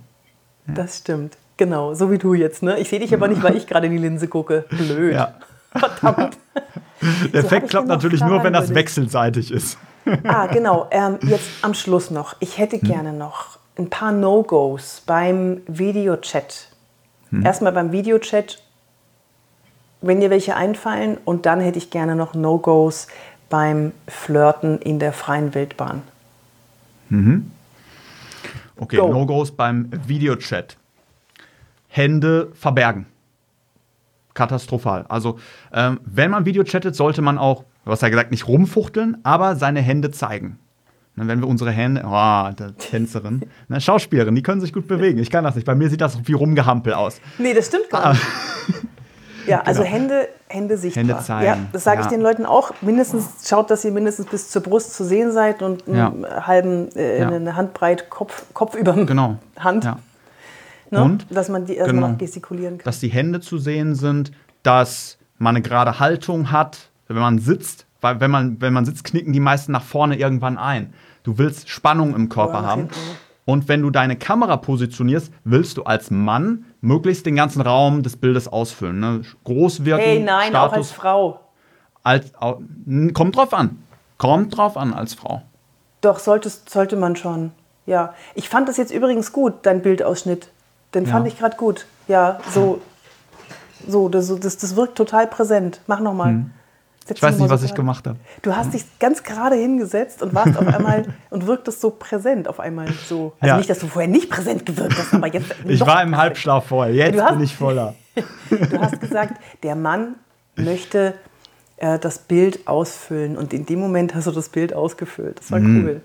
Ja. Das stimmt. Genau, so wie du jetzt. Ne? Ich sehe dich aber nicht, weil ich gerade in die Linse gucke. Blöd. Ja. Verdammt. Der so Effekt klappt natürlich nur, wenn das wechselseitig ist. Ah, genau. Ähm, jetzt am Schluss noch. Ich hätte hm. gerne noch ein paar No-Gos beim Videochat. Hm. Erstmal beim Videochat, wenn dir welche einfallen. Und dann hätte ich gerne noch No-Gos beim Flirten in der freien Wildbahn. Mhm. Okay, No-Gos beim Videochat. Hände verbergen. katastrophal. Also, ähm, wenn man Video chattet, sollte man auch, du hast ja gesagt, nicht rumfuchteln, aber seine Hände zeigen. Ne, wenn wir unsere Hände, oh, der Tänzerin, ne, Schauspielerin, die können sich gut bewegen. Ich kann das nicht. Bei mir sieht das wie Rumgehampel aus. Nee, das stimmt gar nicht. Ja, also genau. Hände, Hände sichtbar. Hände zeigen. Ja, das sage ja. ich den Leuten auch. Mindestens schaut, dass ihr mindestens bis zur Brust zu sehen seid und ja. einen halben, äh, ja. eine Handbreit Kopf, Kopf über genau. Hand. Ja. Ne? Und dass man, die, dass genau. auch gestikulieren kann. Dass die Hände zu sehen sind, dass man eine gerade Haltung hat, wenn man sitzt. Weil wenn man, wenn man sitzt, knicken die meisten nach vorne irgendwann ein. Du willst Spannung im Körper haben. Hinten. Und wenn du deine Kamera positionierst, willst du als Mann möglichst den ganzen Raum des Bildes ausfüllen. Ne? Groß wirken. Hey, nein, Status, auch als Frau. Als, kommt drauf an. Kommt drauf an als Frau. Doch, solltest, sollte man schon. Ja. Ich fand das jetzt übrigens gut, dein Bildausschnitt. Den ja. fand ich gerade gut. Ja, so. So, das, das, das wirkt total präsent. Mach nochmal. Hm. Ich weiß nicht, was ich gemacht habe. Du hast dich ganz gerade hingesetzt und warst auf einmal und wirktest so präsent auf einmal so. Also ja. nicht, dass du vorher nicht präsent gewirkt hast, aber jetzt. ich war im Halbschlaf vorher, jetzt hast, bin ich voller. du hast gesagt, der Mann möchte äh, das Bild ausfüllen und in dem Moment hast du das Bild ausgefüllt. Das war mhm. cool.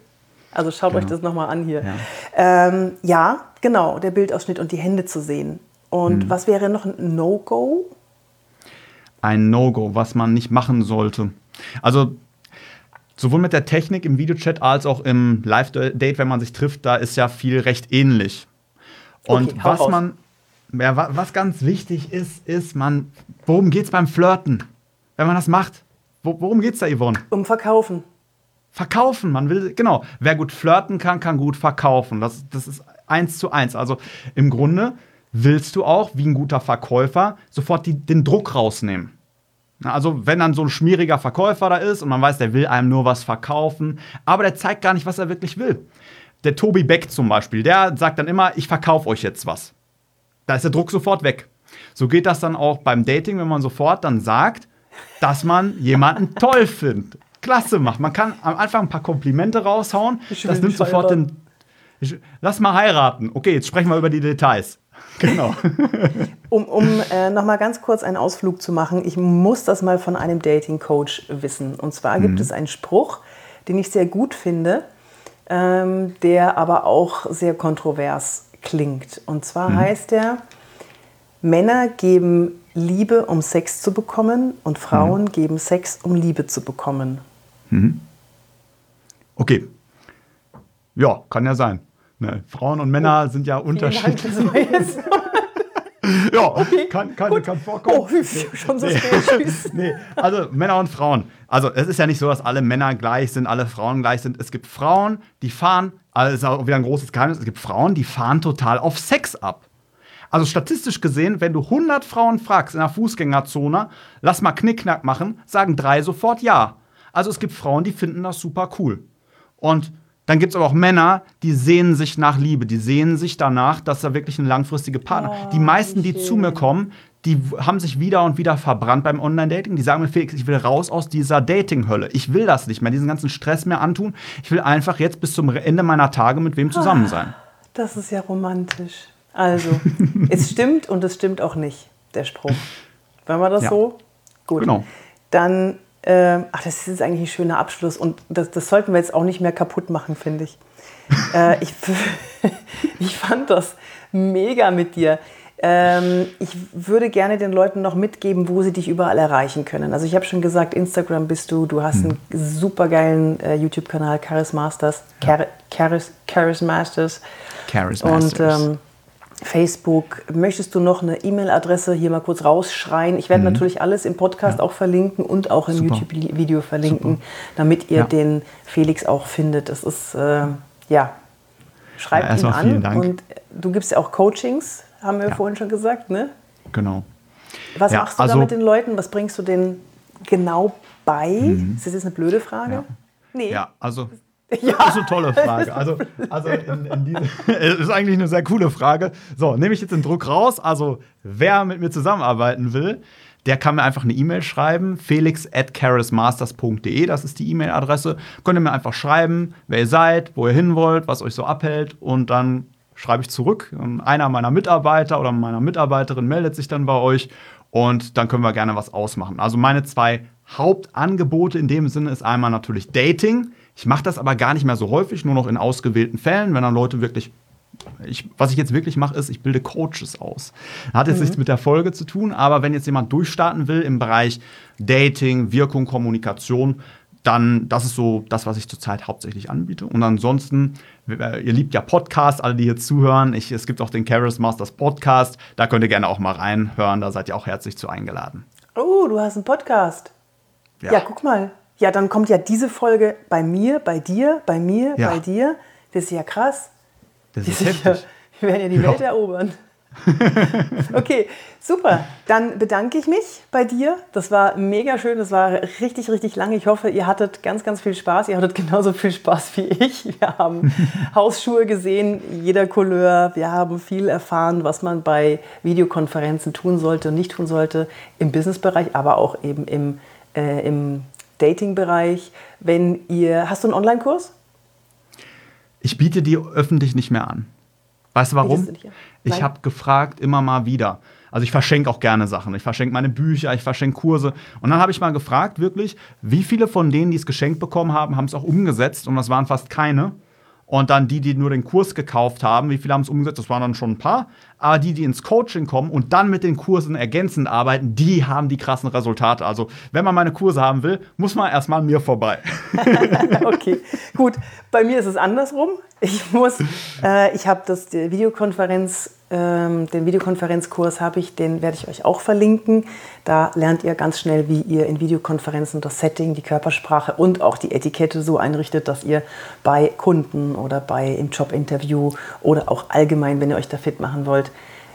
Also schaut genau. euch das nochmal an hier. Ja. Ähm, ja. genau, der Bildausschnitt und die Hände zu sehen. Und mhm. was wäre noch ein No-Go? ein No-Go, was man nicht machen sollte. Also sowohl mit der Technik im Videochat als auch im Live-Date, wenn man sich trifft, da ist ja viel recht ähnlich. Und okay, was man, ja, was ganz wichtig ist, ist, man, worum geht es beim Flirten? Wenn man das macht, worum geht es da, Yvonne? Um Verkaufen. Verkaufen, man will, genau. Wer gut flirten kann, kann gut verkaufen. Das, das ist eins zu eins. Also im Grunde willst du auch, wie ein guter Verkäufer, sofort die, den Druck rausnehmen. Also, wenn dann so ein schmieriger Verkäufer da ist und man weiß, der will einem nur was verkaufen, aber der zeigt gar nicht, was er wirklich will. Der Tobi Beck zum Beispiel, der sagt dann immer, ich verkaufe euch jetzt was. Da ist der Druck sofort weg. So geht das dann auch beim Dating, wenn man sofort dann sagt, dass man jemanden toll findet. Klasse macht. Man kann am Anfang ein paar Komplimente raushauen. Das nimmt sofort den. Ich, lass mal heiraten. Okay, jetzt sprechen wir über die Details. Genau. um um äh, noch mal ganz kurz einen Ausflug zu machen, ich muss das mal von einem Dating-Coach wissen. Und zwar gibt mhm. es einen Spruch, den ich sehr gut finde, ähm, der aber auch sehr kontrovers klingt. Und zwar mhm. heißt er, Männer geben Liebe, um Sex zu bekommen und Frauen mhm. geben Sex, um Liebe zu bekommen. Mhm. Okay. Ja, kann ja sein. Ne, Frauen und Männer oh, sind ja unterschiedlich. ja, okay, kann, kann, kann vorkommen. Oh, schon so nee. Tschüss. nee, also Männer und Frauen. Also es ist ja nicht so, dass alle Männer gleich sind, alle Frauen gleich sind. Es gibt Frauen, die fahren, also auch wieder ein großes Geheimnis, es gibt Frauen, die fahren total auf Sex ab. Also statistisch gesehen, wenn du 100 Frauen fragst in der Fußgängerzone, lass mal Knickknack machen, sagen drei sofort ja. Also es gibt Frauen, die finden das super cool. Und dann gibt es aber auch Männer, die sehnen sich nach Liebe, die sehnen sich danach, dass er wirklich eine langfristige Partner. Oh, die meisten, die zu mir kommen, die haben sich wieder und wieder verbrannt beim Online-Dating. Die sagen mir, Felix, ich will raus aus dieser Dating-Hölle. Ich will das nicht mehr, diesen ganzen Stress mehr antun. Ich will einfach jetzt bis zum Ende meiner Tage mit wem zusammen sein. Das ist ja romantisch. Also, es stimmt und es stimmt auch nicht, der Spruch. Wenn wir das ja. so? Gut. Genau. Dann äh, ach, das ist eigentlich ein schöner Abschluss und das, das sollten wir jetzt auch nicht mehr kaputt machen, finde ich. äh, ich. ich fand das mega mit dir. Ähm, ich würde gerne den Leuten noch mitgeben, wo sie dich überall erreichen können. Also ich habe schon gesagt, Instagram bist du, du hast einen hm. super geilen äh, YouTube-Kanal, Charis Masters. Ja. Charis, Charis Masters. Charis Masters. Und ähm, Facebook. Möchtest du noch eine E-Mail-Adresse hier mal kurz rausschreien? Ich werde mhm. natürlich alles im Podcast ja. auch verlinken und auch im YouTube-Video verlinken, Super. damit ihr ja. den Felix auch findet. Das ist, äh, ja, schreibt ja, ihn an. Und du gibst ja auch Coachings, haben wir vorhin schon gesagt, ne? Genau. Was machst du also, da mit den Leuten? Was bringst du denen genau bei? Mhm. Ist das jetzt eine blöde Frage? Nee. Ja, also ja. Das ist eine tolle Frage. Also, also in, in diese, ist eigentlich eine sehr coole Frage. So, nehme ich jetzt den Druck raus. Also, wer mit mir zusammenarbeiten will, der kann mir einfach eine E-Mail schreiben, felix at charismasters.de, das ist die E-Mail-Adresse. Könnt ihr mir einfach schreiben, wer ihr seid, wo ihr hin wollt, was euch so abhält und dann schreibe ich zurück. Einer meiner Mitarbeiter oder meiner Mitarbeiterin meldet sich dann bei euch und dann können wir gerne was ausmachen. Also meine zwei Hauptangebote in dem Sinne ist einmal natürlich Dating. Ich mache das aber gar nicht mehr so häufig, nur noch in ausgewählten Fällen, wenn dann Leute wirklich ich, was ich jetzt wirklich mache, ist, ich bilde Coaches aus. Hat jetzt mhm. nichts mit der Folge zu tun, aber wenn jetzt jemand durchstarten will im Bereich Dating, Wirkung, Kommunikation, dann das ist so das, was ich zurzeit hauptsächlich anbiete. Und ansonsten, ihr liebt ja Podcasts, alle, die hier zuhören. Ich, es gibt auch den Charis Masters Podcast. Da könnt ihr gerne auch mal reinhören. Da seid ihr auch herzlich zu eingeladen. Oh, du hast einen Podcast. Ja, ja guck mal. Ja, dann kommt ja diese Folge bei mir, bei dir, bei mir, ja. bei dir. Das ist ja krass. Das ist heftig. wir werden ja die ja. Welt erobern. okay, super. Dann bedanke ich mich bei dir. Das war mega schön. Das war richtig, richtig lang. Ich hoffe, ihr hattet ganz, ganz viel Spaß. Ihr hattet genauso viel Spaß wie ich. Wir haben Hausschuhe gesehen, jeder Couleur. Wir haben viel erfahren, was man bei Videokonferenzen tun sollte und nicht tun sollte im Businessbereich, aber auch eben im, äh, im Dating-Bereich. Wenn ihr, hast du einen Online-Kurs? Ich biete die öffentlich nicht mehr an. Weißt du warum? Ich habe gefragt immer mal wieder. Also ich verschenke auch gerne Sachen. Ich verschenke meine Bücher, ich verschenke Kurse. Und dann habe ich mal gefragt, wirklich, wie viele von denen, die es geschenkt bekommen haben, haben es auch umgesetzt? Und das waren fast keine. Und dann die, die nur den Kurs gekauft haben, wie viele haben es umgesetzt? Das waren dann schon ein paar. Aber die, die ins Coaching kommen und dann mit den Kursen ergänzend arbeiten, die haben die krassen Resultate. Also, wenn man meine Kurse haben will, muss man erstmal an mir vorbei. okay, gut. Bei mir ist es andersrum. Ich muss, äh, ich habe das Videokonferenz ähm, den Videokonferenzkurs habe ich, den werde ich euch auch verlinken. Da lernt ihr ganz schnell, wie ihr in Videokonferenzen das Setting, die Körpersprache und auch die Etikette so einrichtet, dass ihr bei Kunden oder bei im Jobinterview oder auch allgemein, wenn ihr euch da fit machen wollt,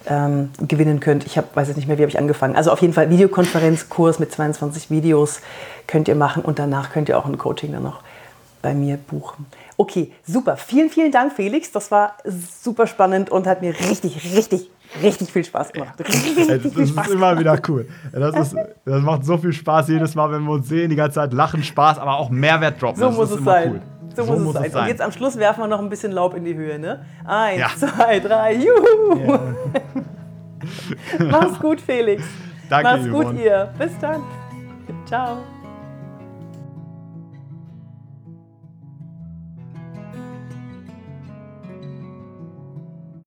ähm, gewinnen könnt. Ich hab, weiß jetzt nicht mehr, wie habe ich angefangen. Also auf jeden Fall Videokonferenzkurs mit 22 Videos könnt ihr machen und danach könnt ihr auch ein Coaching dann noch bei mir buchen. Okay, super. Vielen, vielen Dank, Felix. Das war super spannend und hat mir richtig, richtig, richtig viel Spaß gemacht. Richtig, richtig das viel Spaß ist immer wieder cool. Das, ist, das macht so viel Spaß jedes Mal, wenn wir uns sehen, die ganze Zeit lachen, Spaß, aber auch Mehrwert droppen. So das muss es sein. Cool. So, so, muss, es, sein. sein. Und jetzt am Schluss werfen wir noch ein bisschen Laub in die Höhe, ne? Eins, ja. zwei, drei, juhu! Ja. Mach's gut, Felix. Danke, Mach's gut, ihr. Bis dann. Ciao.